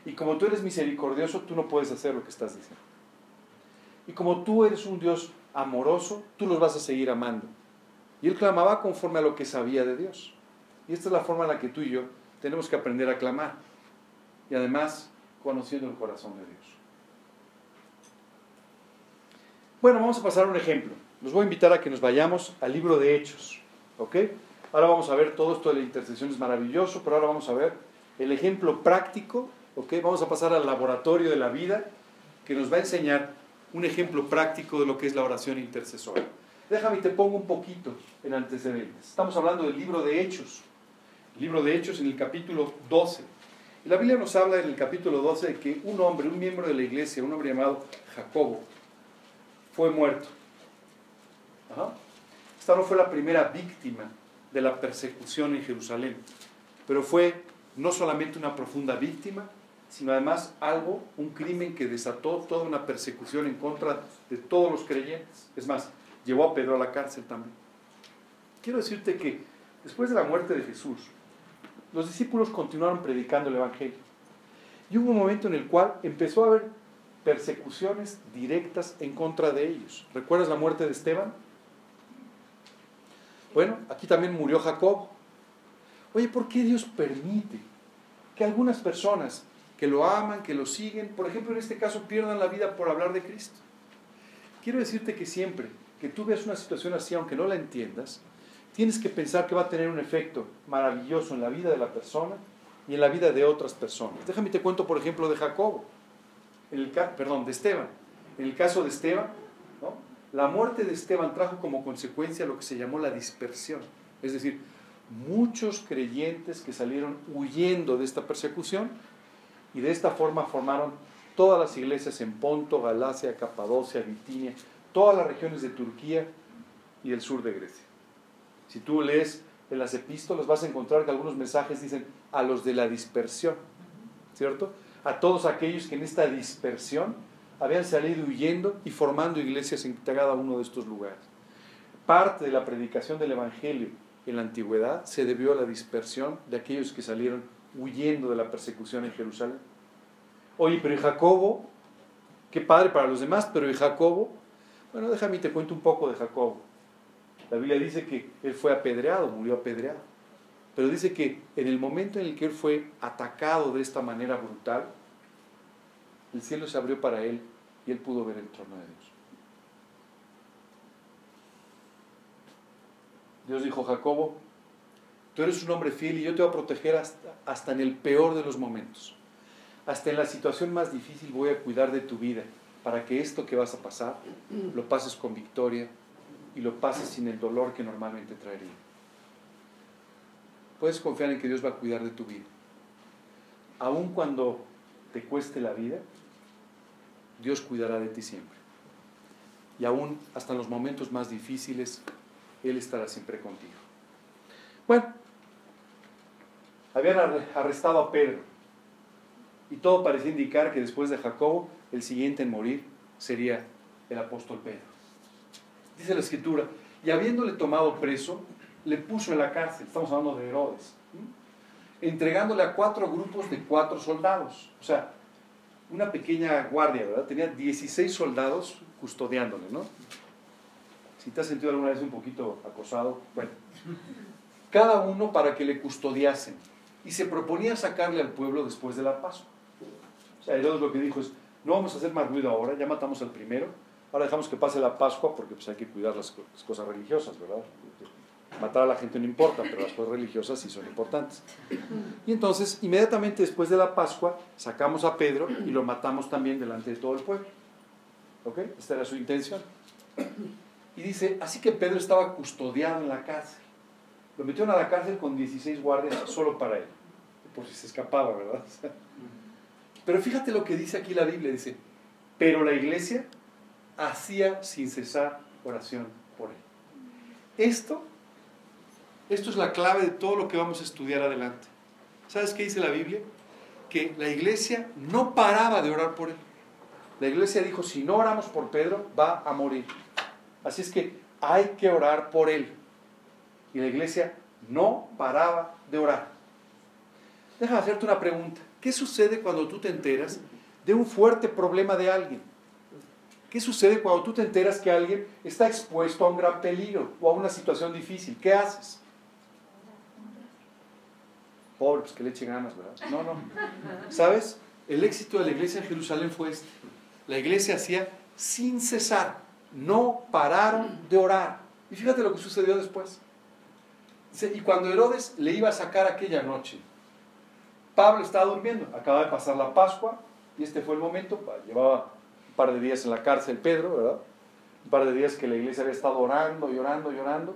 Y como tú eres misericordioso, tú no puedes hacer lo que estás diciendo. Y como tú eres un Dios amoroso, tú los vas a seguir amando. Y él clamaba conforme a lo que sabía de Dios. Y esta es la forma en la que tú y yo tenemos que aprender a clamar. Y además, conociendo el corazón de Dios. Bueno, vamos a pasar a un ejemplo. Los voy a invitar a que nos vayamos al libro de Hechos. ¿Ok? Ahora vamos a ver todo esto de la intercesión es maravilloso, pero ahora vamos a ver el ejemplo práctico. ¿Ok? Vamos a pasar al laboratorio de la vida que nos va a enseñar un ejemplo práctico de lo que es la oración intercesora. Déjame y te pongo un poquito en antecedentes. Estamos hablando del libro de Hechos. El libro de Hechos en el capítulo 12. Y la Biblia nos habla en el capítulo 12 de que un hombre, un miembro de la iglesia, un hombre llamado Jacobo, fue muerto. Esta no fue la primera víctima de la persecución en Jerusalén, pero fue no solamente una profunda víctima, sino además algo, un crimen que desató toda una persecución en contra de todos los creyentes. Es más, llevó a Pedro a la cárcel también. Quiero decirte que después de la muerte de Jesús, los discípulos continuaron predicando el Evangelio. Y hubo un momento en el cual empezó a haber persecuciones directas en contra de ellos. ¿Recuerdas la muerte de Esteban? Bueno, aquí también murió Jacob. Oye, ¿por qué Dios permite que algunas personas que lo aman, que lo siguen, por ejemplo en este caso, pierdan la vida por hablar de Cristo? Quiero decirte que siempre que tú veas una situación así, aunque no la entiendas, tienes que pensar que va a tener un efecto maravilloso en la vida de la persona y en la vida de otras personas. Déjame te cuento, por ejemplo, de Jacobo, perdón, de Esteban. En el caso de Esteban, la muerte de Esteban trajo como consecuencia lo que se llamó la dispersión. Es decir, muchos creyentes que salieron huyendo de esta persecución y de esta forma formaron todas las iglesias en Ponto, Galacia, Capadocia, Bitinia, todas las regiones de Turquía y el sur de Grecia. Si tú lees en las epístolas vas a encontrar que algunos mensajes dicen a los de la dispersión, ¿cierto? A todos aquellos que en esta dispersión habían salido huyendo y formando iglesias en cada uno de estos lugares. Parte de la predicación del Evangelio en la antigüedad se debió a la dispersión de aquellos que salieron huyendo de la persecución en Jerusalén. Oye, pero Jacobo, qué padre para los demás, pero ¿y Jacobo? Bueno, déjame te cuento un poco de Jacobo. La Biblia dice que él fue apedreado, murió apedreado. Pero dice que en el momento en el que él fue atacado de esta manera brutal, el cielo se abrió para él él pudo ver el trono de Dios. Dios dijo, Jacobo, tú eres un hombre fiel y yo te voy a proteger hasta, hasta en el peor de los momentos. Hasta en la situación más difícil voy a cuidar de tu vida para que esto que vas a pasar lo pases con victoria y lo pases sin el dolor que normalmente traería. Puedes confiar en que Dios va a cuidar de tu vida. Aun cuando te cueste la vida, Dios cuidará de ti siempre. Y aún hasta en los momentos más difíciles, Él estará siempre contigo. Bueno, habían arrestado a Pedro y todo parecía indicar que después de Jacobo, el siguiente en morir sería el apóstol Pedro. Dice la escritura, y habiéndole tomado preso, le puso en la cárcel, estamos hablando de Herodes, entregándole a cuatro grupos de cuatro soldados. O sea, una pequeña guardia, ¿verdad? Tenía 16 soldados custodiándole, ¿no? Si te has sentido alguna vez un poquito acosado, bueno, cada uno para que le custodiasen. Y se proponía sacarle al pueblo después de la Pascua. O sea, Herodes lo que dijo es, no vamos a hacer más ruido ahora, ya matamos al primero, Ahora dejamos que pase la Pascua porque pues, hay que cuidar las, cosas religiosas, ¿verdad? Matar a la gente no importa, pero las cosas religiosas sí son importantes. Y entonces, inmediatamente después de la Pascua, sacamos a Pedro y lo matamos también delante de todo el pueblo. ¿Ok? Esta era su intención. Y dice, así que Pedro estaba custodiado en la cárcel. Lo metieron a la cárcel con 16 guardias solo para él, por si se escapaba, ¿verdad? Pero fíjate lo que dice aquí la Biblia, dice, pero la iglesia hacía sin cesar oración Esto, esto es la clave de todo lo que vamos a estudiar adelante. ¿Sabes qué dice la Biblia? Que la iglesia no paraba de orar por él. La iglesia dijo, si no oramos por Pedro, va a morir. Así es que hay que orar por él. Y la iglesia no paraba de orar. Déjame hacerte una pregunta. ¿Qué sucede cuando tú te enteras de un fuerte problema de alguien? ¿Qué sucede cuando tú te enteras que alguien está expuesto a un gran peligro o a una situación difícil? ¿Qué haces? Pobre, pues que le eche ganas, ¿verdad? No, no. ¿Sabes? El éxito de la iglesia en Jerusalén fue este. La iglesia hacía sin cesar. No pararon de orar. Y fíjate lo que sucedió después. y cuando Herodes le iba a sacar aquella noche, Pablo estaba durmiendo. Acaba de pasar la Pascua y este fue el momento. Llevaba un par de días en la cárcel Pedro, ¿verdad? Un par de días que la iglesia había estado orando, llorando, llorando.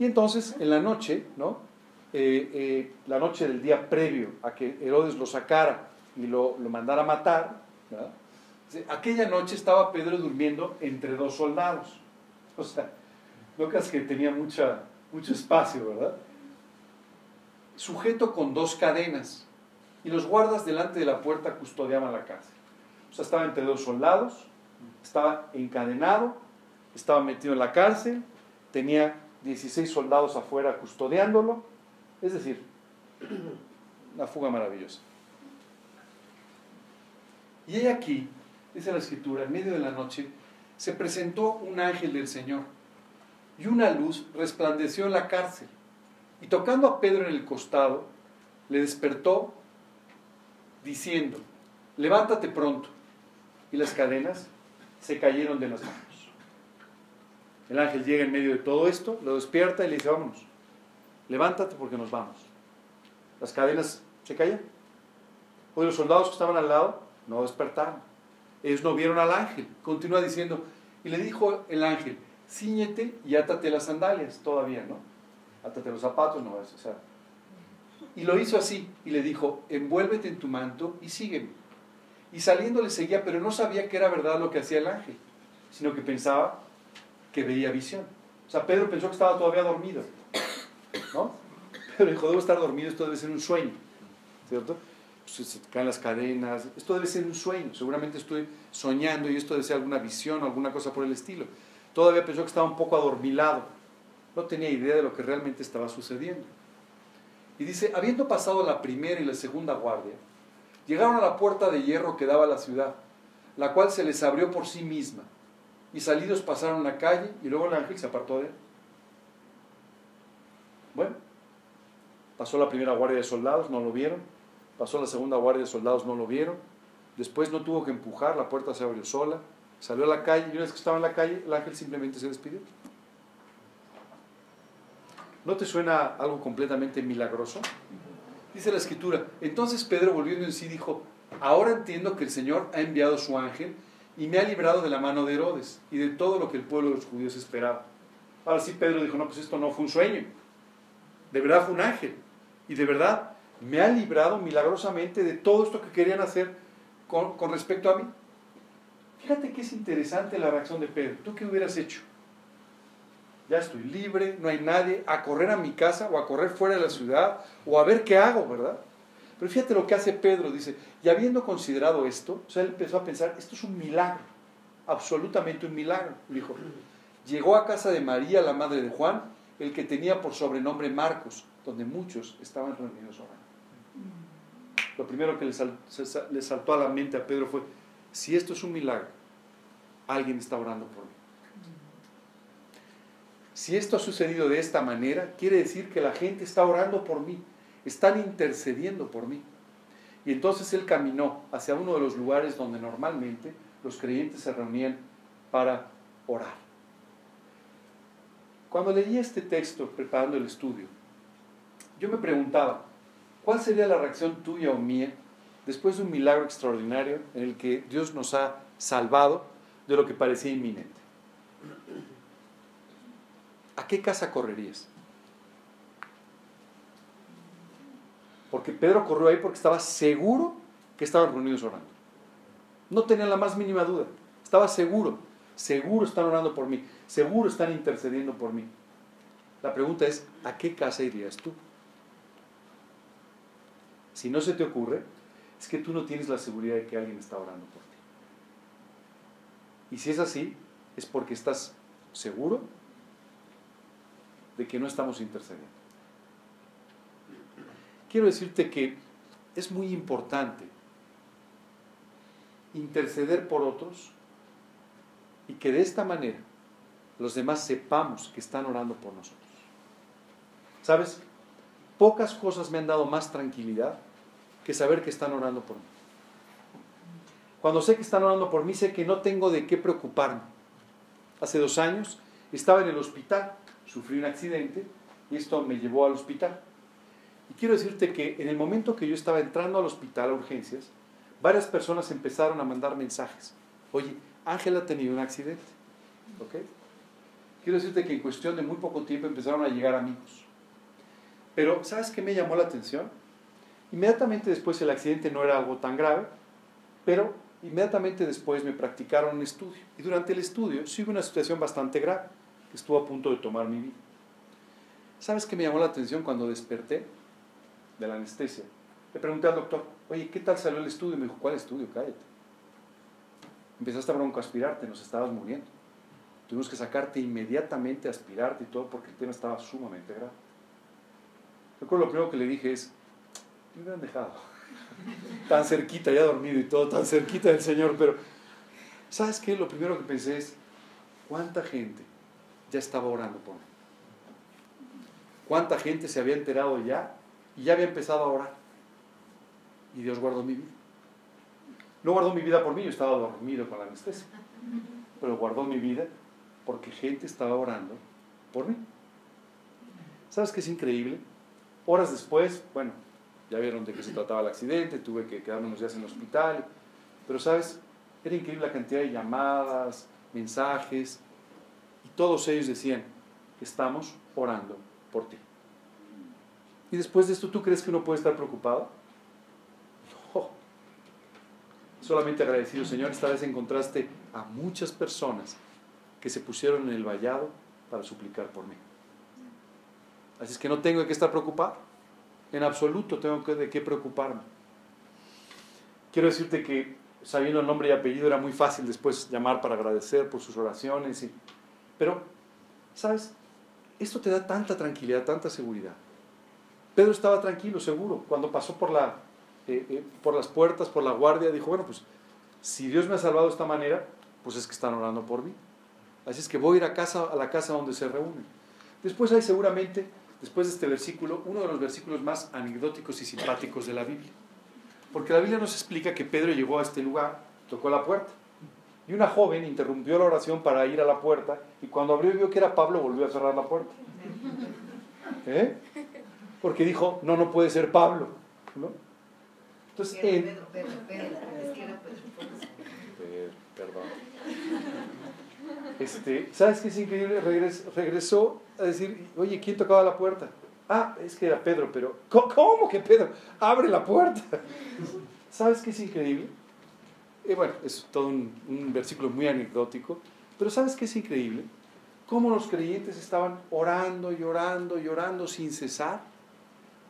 Y entonces, en la noche, ¿no? Eh, eh, la noche del día previo a que Herodes lo sacara y lo, lo mandara a matar, aquella noche estaba Pedro durmiendo entre dos soldados. <laughs> O sea, no creas que tenía mucha, mucho espacio, ¿verdad? Sujeto con dos cadenas. Y los guardas delante de la puerta custodiaban la cárcel. O sea, estaba entre dos soldados, estaba encadenado, estaba metido en la cárcel, tenía 16 soldados afuera custodiándolo es decir, <clears throat> una fuga maravillosa. Y aquí, dice la escritura, en medio de la noche, se presentó un ángel del Señor y una luz resplandeció en la cárcel. Y tocando a Pedro en el costado, le despertó diciendo, levántate pronto. Y las cadenas se cayeron de las manos. El ángel llega en medio de todo esto, lo despierta y le dice, vámonos levántate porque nos vamos. Las cadenas se caían. Hoy los soldados que estaban al lado no despertaron. Ellos no vieron al ángel. Continúa diciendo, y le dijo el ángel, ciñete y átate las sandalias, todavía, ¿no? Átate los zapatos, no es, o sea. Y lo hizo así, y le dijo, envuélvete en tu manto y sígueme. Y saliendo le seguía, pero no sabía que era verdad lo que hacía el ángel, sino que pensaba que veía visión. O sea, Pedro pensó que estaba todavía dormido. ¿No? Pero dijo, debo estar dormido, esto debe ser un sueño, ¿cierto? Pues se caen las cadenas, esto debe ser un sueño, seguramente estoy soñando y esto debe ser alguna visión alguna cosa por el estilo. Todavía pensó que estaba un poco adormilado, no tenía idea de lo que realmente estaba sucediendo. Y dice, habiendo pasado la primera y la segunda guardia, llegaron a la puerta de hierro que daba a la ciudad, la cual se les abrió por sí misma, y salidos pasaron la calle y luego el ángel se apartó de él. Bueno, pasó la primera guardia de soldados, no lo vieron. Pasó la segunda guardia de soldados, no lo vieron. Después no tuvo que empujar, la puerta se abrió sola. Salió a la calle y una vez que estaba en la calle, el ángel simplemente se despidió. ¿No te suena algo completamente milagroso? Dice la escritura, entonces Pedro volviendo en sí dijo, ahora entiendo que el Señor ha enviado su ángel y me ha librado de la mano de Herodes y de todo lo que el pueblo de los judíos esperaba. Ahora sí Pedro dijo, no, pues esto no fue un sueño de verdad fue un ángel. Y de verdad me ha librado milagrosamente de todo esto que querían hacer con, respecto a mí. Fíjate que es interesante la reacción de Pedro. ¿Tú qué hubieras hecho? Ya estoy libre, no hay nadie, a correr a mi casa o a correr fuera de la ciudad o a ver qué hago, ¿verdad? Pero fíjate lo que hace Pedro, dice, y habiendo considerado esto, o sea, él empezó a pensar, esto es un milagro, absolutamente un milagro. Dijo, llegó a casa de María, la madre de Juan, el que tenía por sobrenombre Marcos, donde muchos estaban reunidos orando. Lo primero que le, saltó a la mente a Pedro fue, si esto es un milagro, alguien está orando por mí. Si esto ha sucedido de esta manera, quiere decir que la gente está orando por mí, están intercediendo por mí. Y entonces él caminó hacia uno de los lugares donde normalmente los creyentes se reunían para orar. Cuando leí este texto preparando el estudio, yo me preguntaba, ¿cuál sería la reacción tuya o mía después de un milagro extraordinario en el que Dios nos ha salvado de lo que parecía inminente? ¿A qué casa correrías? Porque Pedro corrió ahí porque estaba seguro que estaban reunidos orando. No tenía la más mínima duda. Estaba seguro. Seguro están orando por mí seguro están intercediendo por mí. La pregunta es, ¿a qué casa irías tú? Si no se te ocurre, es que tú no tienes la seguridad de que alguien está orando por ti. Y si es así, es porque estás seguro de que no estamos intercediendo. Quiero decirte que es muy importante interceder por otros y que de esta manera los demás sepamos que están orando por nosotros. ¿Sabes? Pocas cosas me han dado más tranquilidad que saber que están orando por mí. Cuando sé que están orando por mí, sé que no tengo de qué preocuparme. Hace dos años estaba en el hospital, sufrí un accidente y esto me llevó al hospital. Y quiero decirte que en el momento que yo estaba entrando al hospital a urgencias, varias personas empezaron a mandar mensajes. Oye, Ángela ha tenido un accidente. ¿Ok? Quiero decirte que en cuestión de muy poco tiempo empezaron a llegar amigos. Pero, ¿sabes qué me llamó la atención? Inmediatamente después el accidente no era algo tan grave, pero inmediatamente después me practicaron un estudio. Y durante el estudio sí hubo una situación bastante grave, que estuvo a punto de tomar mi vida. ¿Sabes qué me llamó la atención cuando desperté de la anestesia? Le pregunté al doctor, oye, ¿qué tal salió el estudio? me dijo, ¿cuál estudio? Cállate. Empezaste a broncoaspirarte, nos estabas muriendo. Tuvimos que sacarte inmediatamente, aspirarte y todo, porque el tema estaba sumamente grave. Recuerdo lo primero que le dije es, me hubieran dejado. Tan cerquita, ya dormido y todo, tan cerquita del Señor, pero ¿sabes qué? Lo primero que pensé es, ¿cuánta gente ya estaba orando por mí? ¿Cuánta gente se había enterado ya y ya había empezado a orar? Y Dios guardó mi vida. No guardó mi vida por mí, yo estaba dormido con la anestesia, pero guardó mi vida porque gente estaba orando por mí. ¿Sabes qué es increíble? Horas después, bueno, ya vieron de qué se trataba el accidente, tuve que quedarme unos días en el hospital, pero sabes, era increíble la cantidad de llamadas, mensajes, y todos ellos decían, estamos orando por ti. Y después de esto, ¿tú crees que uno puede estar preocupado? No. Solamente agradecido, Señor, esta vez encontraste a muchas personas que se pusieron en el vallado para suplicar por mí. Así es que no tengo qué estar preocupado. En absoluto tengo que, de qué preocuparme. Quiero decirte que sabiendo el nombre y apellido era muy fácil después llamar para agradecer por sus oraciones. Y, pero, ¿sabes? Esto te da tanta tranquilidad, tanta seguridad. Pedro estaba tranquilo, seguro. Cuando pasó por, la, eh, eh, por las puertas, por la guardia, dijo, bueno, pues si Dios me ha salvado de esta manera, pues es que están orando por mí. Así es que voy a ir a, casa, a la casa donde se reúnen. Después hay seguramente, después de este versículo, uno de los versículos más anecdóticos y simpáticos de la Biblia. Porque la Biblia nos explica que Pedro llegó a este lugar, tocó la puerta. Y una joven interrumpió la oración para ir a la puerta y cuando abrió y vio que era Pablo, volvió a cerrar la puerta. ¿Eh? Porque dijo, no, no puede ser Pablo. ¿no? Entonces, Pedro, Pedro, Pedro, es que era Pedro. Perdón. Este, ¿Sabes qué es increíble? regresó a decir, oye, ¿quién tocaba la puerta? Ah, es que era Pedro, pero ¿cómo que Pedro? Abre la puerta. <laughs> ¿Sabes qué es increíble? Y bueno, es todo un, versículo muy anecdótico, pero ¿sabes qué es increíble? Cómo los creyentes estaban orando y orando y orando sin cesar.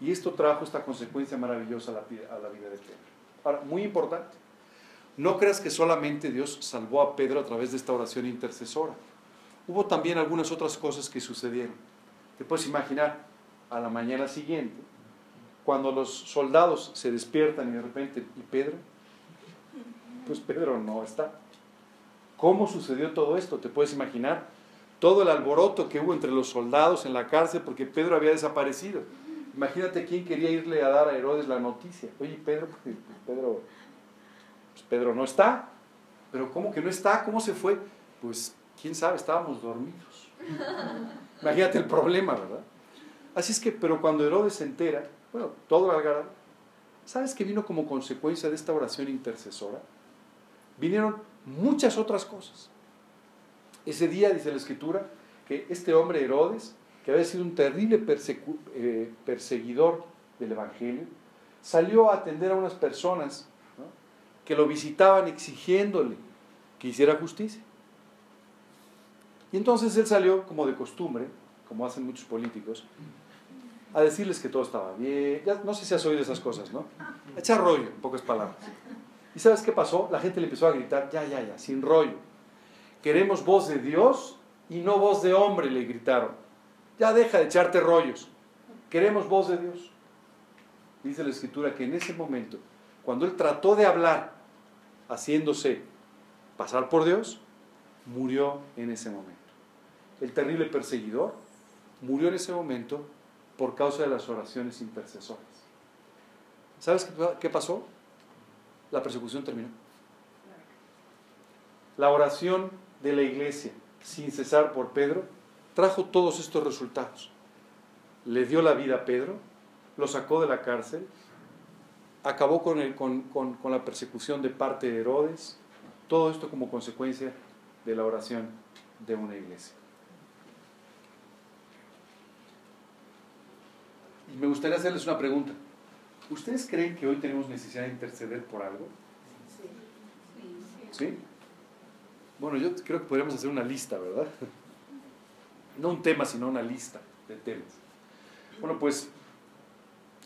Y esto trajo esta consecuencia maravillosa a la vida de Pedro. Ahora, muy importante. No creas que solamente Dios salvó a Pedro a través de esta oración intercesora. Hubo también algunas otras cosas que sucedieron. Te puedes imaginar, a la mañana siguiente, cuando los soldados se despiertan y de repente, ¿y Pedro? Pues Pedro no está. ¿Cómo sucedió todo esto? ¿Te puedes imaginar? Todo el alboroto que hubo entre los soldados en la cárcel porque Pedro había desaparecido. Imagínate quién quería irle a dar a Herodes la noticia. Oye, Pedro, <laughs> pues, Pedro pues Pedro no está. Pero ¿cómo que no está? ¿Cómo se fue? Pues quién sabe, estábamos dormidos. <laughs> Imagínate el problema, ¿verdad? Así es que, pero cuando Herodes se entera, bueno, todo el algarabía, ¿sabes qué vino como consecuencia de esta oración intercesora? Vinieron muchas otras cosas. Ese día, dice la escritura, que este hombre Herodes, que había sido un terrible eh, perseguidor del Evangelio, salió a atender a unas personas que lo visitaban exigiéndole que hiciera justicia. Y entonces él salió como de costumbre, como hacen muchos políticos, a decirles que todo estaba bien. No sé si has oído esas cosas, ¿no? Echar rollo, en pocas palabras. ¿Y sabes qué pasó? La gente le empezó a gritar, ya, ya, ya, sin rollo. Queremos voz de Dios y no voz de hombre, le gritaron. Ya deja de echarte rollos. Queremos voz de Dios. Dice la escritura que en ese momento, cuando él trató de hablar, haciéndose pasar por Dios, murió en ese momento. El terrible perseguidor murió en ese momento por causa de las oraciones intercesoras. ¿Sabes qué pasó? La persecución terminó. La oración de la iglesia, sin cesar por Pedro, trajo todos estos resultados. Le dio la vida a Pedro, lo sacó de la cárcel, acabó con, con la persecución de parte de Herodes, todo esto como consecuencia de la oración de una iglesia. Y me gustaría hacerles una pregunta. ¿Ustedes creen que hoy tenemos necesidad de interceder por algo? Sí. ¿Sí? Bueno, yo creo que podríamos hacer una lista, ¿verdad? No un tema, sino una lista de temas. Bueno, pues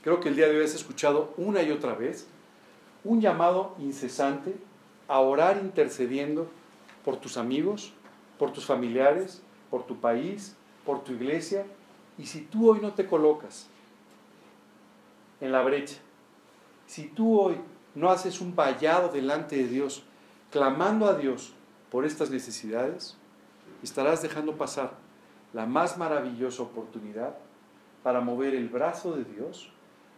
creo que el día de hoy has escuchado una y otra vez un llamado incesante a orar intercediendo por tus amigos, por tus familiares, por tu país, por tu iglesia. Y si tú hoy no te colocas en la brecha, si tú hoy no haces un vallado delante de Dios, clamando a Dios por estas necesidades, estarás dejando pasar la más maravillosa oportunidad para mover el brazo de Dios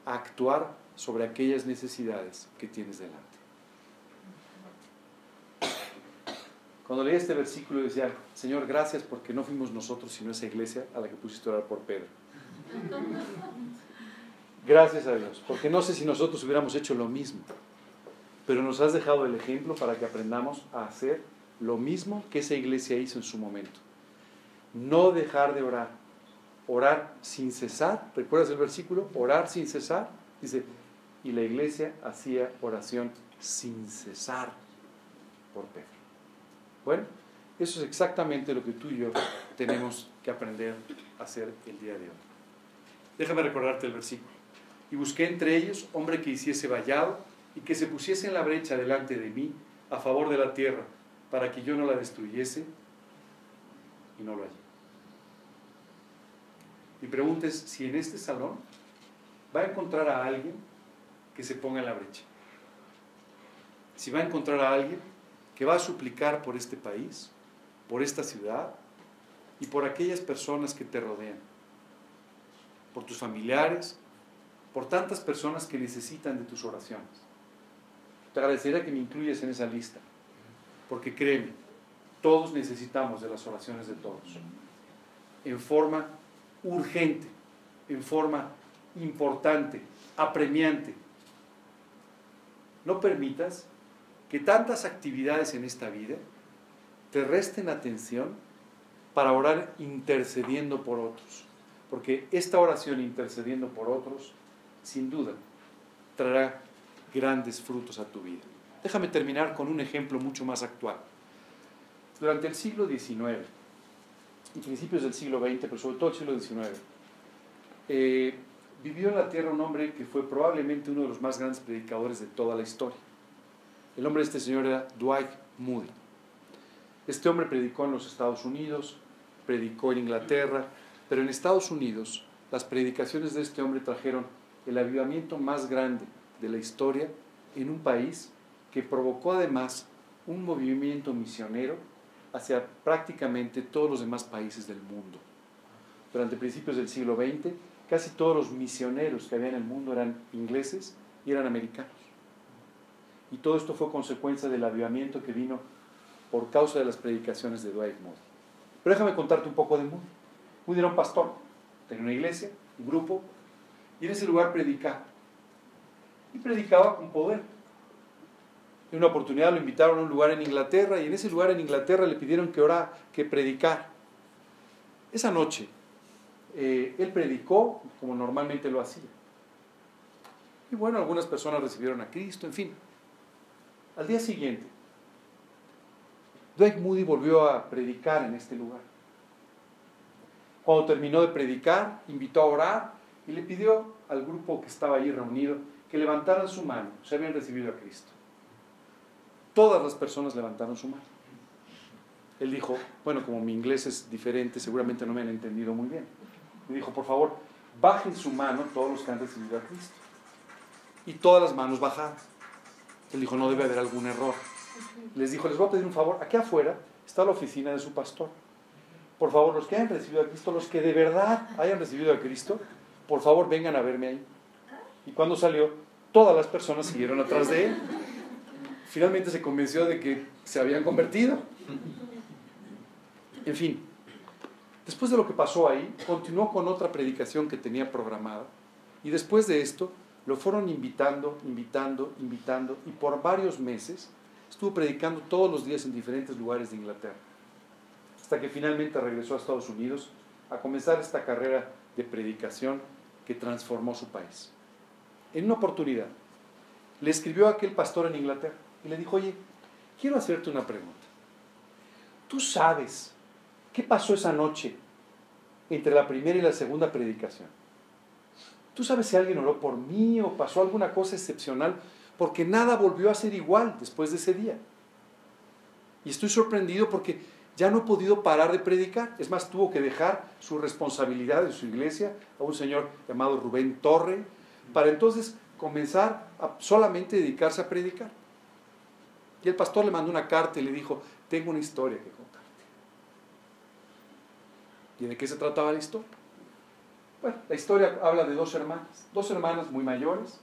a actuar sobre aquellas necesidades que tienes delante. Cuando leí este versículo decía, Señor, gracias porque no fuimos nosotros, sino esa iglesia a la que pusiste a orar por Pedro. Gracias a Dios, porque no sé si nosotros hubiéramos hecho lo mismo, pero nos has dejado el ejemplo para que aprendamos a hacer lo mismo que esa iglesia hizo en su momento. No dejar de orar, orar sin cesar, ¿recuerdas el versículo? Orar sin cesar, dice, y la iglesia hacía oración sin cesar por Pedro. Bueno, eso es exactamente lo que tú y yo tenemos que aprender a hacer el día de hoy. Déjame recordarte el versículo busqué entre ellos hombre que hiciese vallado y que se pusiese en la brecha delante de mí a favor de la tierra, para que yo no la destruyese, y no lo hallé. Mi pregunta es si en este salón va a encontrar a alguien que se ponga en la brecha. Si va a encontrar a alguien que va a suplicar por este país, por esta ciudad y por aquellas personas que te rodean, por tus familiares, por tantas personas que necesitan de tus oraciones. Te agradecería que me incluyas en esa lista, porque créeme, todos necesitamos de las oraciones de todos, en forma urgente, en forma importante, apremiante. No permitas que tantas actividades en esta vida te resten atención para orar intercediendo por otros, porque esta oración intercediendo por otros sin duda, traerá grandes frutos a tu vida. Déjame terminar con un ejemplo mucho más actual. Durante el siglo XIX y principios del siglo XX, pero sobre todo el siglo XIX, eh, vivió en la tierra un hombre que fue probablemente uno de los más grandes predicadores de toda la historia. El nombre de este señor era Dwight Moody. Este hombre predicó en los Estados Unidos, predicó en Inglaterra, pero en Estados Unidos las predicaciones de este hombre trajeron el avivamiento más grande de la historia en un país que provocó además un movimiento misionero hacia prácticamente todos los demás países del mundo. Durante principios del siglo XX, casi todos los misioneros que había en el mundo eran ingleses y eran americanos. Y todo esto fue consecuencia del avivamiento que vino por causa de las predicaciones de Dwight Moody. Pero déjame contarte un poco de Moody. Moody era un pastor, tenía una iglesia, un grupo, y en ese lugar predicaba. Y predicaba con poder. En una oportunidad lo invitaron a un lugar en Inglaterra y en ese lugar en Inglaterra le pidieron que orara, que predicara. Esa noche eh, él predicó como normalmente lo hacía. Y bueno, algunas personas recibieron a Cristo, en fin. Al día siguiente, Dwight Moody volvió a predicar en este lugar. Cuando terminó de predicar, invitó a orar y le pidió al grupo que estaba allí reunido que levantaran su mano. Se habían recibido a Cristo. Todas las personas levantaron su mano. Él dijo, bueno, como mi inglés es diferente, seguramente no me han entendido muy bien. Me dijo, por favor, bajen su mano todos los que han recibido a Cristo. Y todas las manos bajaron. Él dijo, no debe haber algún error. Les dijo, les voy a pedir un favor, aquí afuera está la oficina de su pastor. Por favor, los que hayan recibido a Cristo, los que de verdad hayan recibido a Cristo, por favor vengan a verme ahí. Y cuando salió, todas las personas siguieron atrás de él. Finalmente se convenció de que se habían convertido. En fin, después de lo que pasó ahí, continuó con otra predicación que tenía programada. Y después de esto, lo fueron invitando, invitando, invitando. Y por varios meses estuvo predicando todos los días en diferentes lugares de Inglaterra. Hasta que finalmente regresó a Estados Unidos a comenzar esta carrera de predicación que transformó su país. En una oportunidad, le escribió a aquel pastor en Inglaterra y le dijo, oye, quiero hacerte una pregunta. ¿Tú sabes qué pasó esa noche entre la primera y la segunda predicación? ¿Tú sabes si alguien oró por mí o pasó alguna cosa excepcional? Porque nada volvió a ser igual después de ese día. Y estoy sorprendido porque ya no he podido parar de predicar. Es más, tuvo que dejar su responsabilidad en su iglesia a un señor llamado Rubén Torre, para entonces comenzar a solamente dedicarse a predicar. Y el pastor le mandó una carta y le dijo, tengo una historia que contarte. ¿Y de qué se trataba la historia? Bueno, la historia habla de dos hermanas, dos hermanas muy mayores,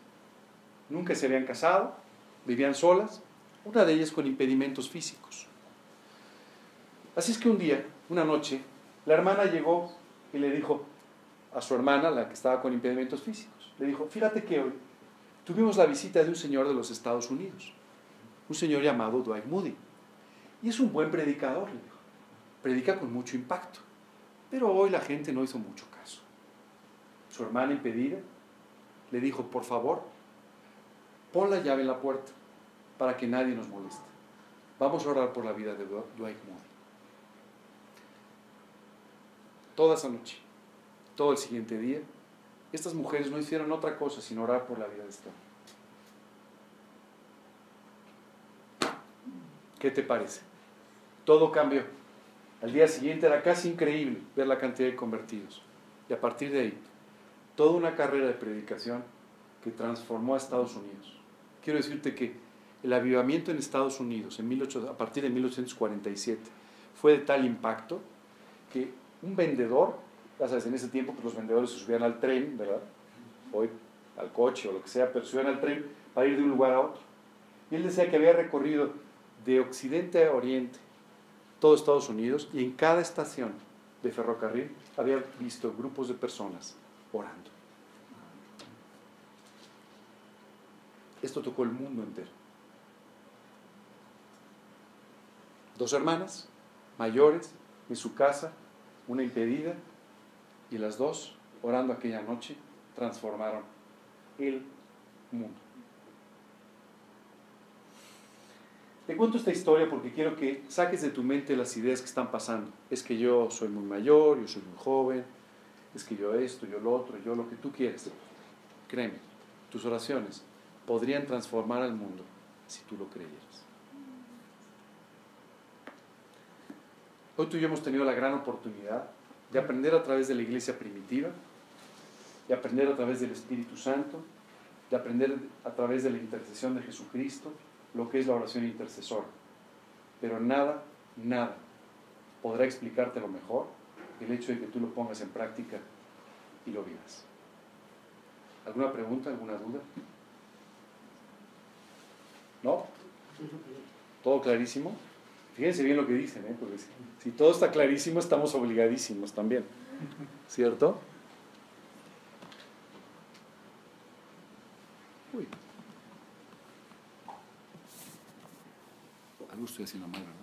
nunca se habían casado, vivían solas, una de ellas con impedimentos físicos. Así es que un día, una noche, la hermana llegó y le dijo a su hermana, la que estaba con impedimentos físicos, le dijo, fíjate que hoy tuvimos la visita de un señor de los Estados Unidos, un señor llamado Dwight Moody. Y es un buen predicador, le dijo. Predica con mucho impacto. Pero hoy la gente no hizo mucho caso. Su hermana impedida le dijo, por favor, pon la llave en la puerta para que nadie nos moleste. Vamos a orar por la vida de Dwight Moody. Toda esa noche, todo el siguiente día, estas mujeres no hicieron otra cosa sino orar por la vida de este hombre. ¿Qué te parece? Todo cambió. Al día siguiente era casi increíble ver la cantidad de convertidos. Y a partir de ahí, toda una carrera de predicación que transformó a Estados Unidos. Quiero decirte que el avivamiento en Estados Unidos en a partir de 1847 fue de tal impacto que un vendedor, ya sabes, en ese tiempo pues los vendedores se subían al tren, ¿verdad? Hoy al coche o lo que sea, pero subían al tren para ir de un lugar a otro. Y él decía que había recorrido de occidente a oriente todo Estados Unidos y en cada estación de ferrocarril había visto grupos de personas orando. Esto tocó el mundo entero. Dos hermanas mayores en su casa, una impedida, y las dos, orando aquella noche, transformaron el mundo. Te cuento esta historia porque quiero que saques de tu mente las ideas que están pasando. Es que yo soy muy mayor, yo soy muy joven, es que yo esto, yo lo otro, yo lo que tú quieres. Créeme, tus oraciones podrían transformar al mundo si tú lo creyeras. Hoy tú y yo hemos tenido la gran oportunidad de aprender a través de la iglesia primitiva, de aprender a través del Espíritu Santo, de aprender a través de la intercesión de Jesucristo lo que es la oración intercesora. Pero nada, nada podrá explicarte lo mejor el hecho de que tú lo pongas en práctica y lo vivas. ¿Alguna pregunta, alguna duda? ¿No? ¿Todo clarísimo? Fíjense bien lo que dicen, ¿eh? porque si todo está clarísimo, estamos obligadísimos también. ¿Cierto? Uy. Algo estoy haciendo mal, ¿verdad?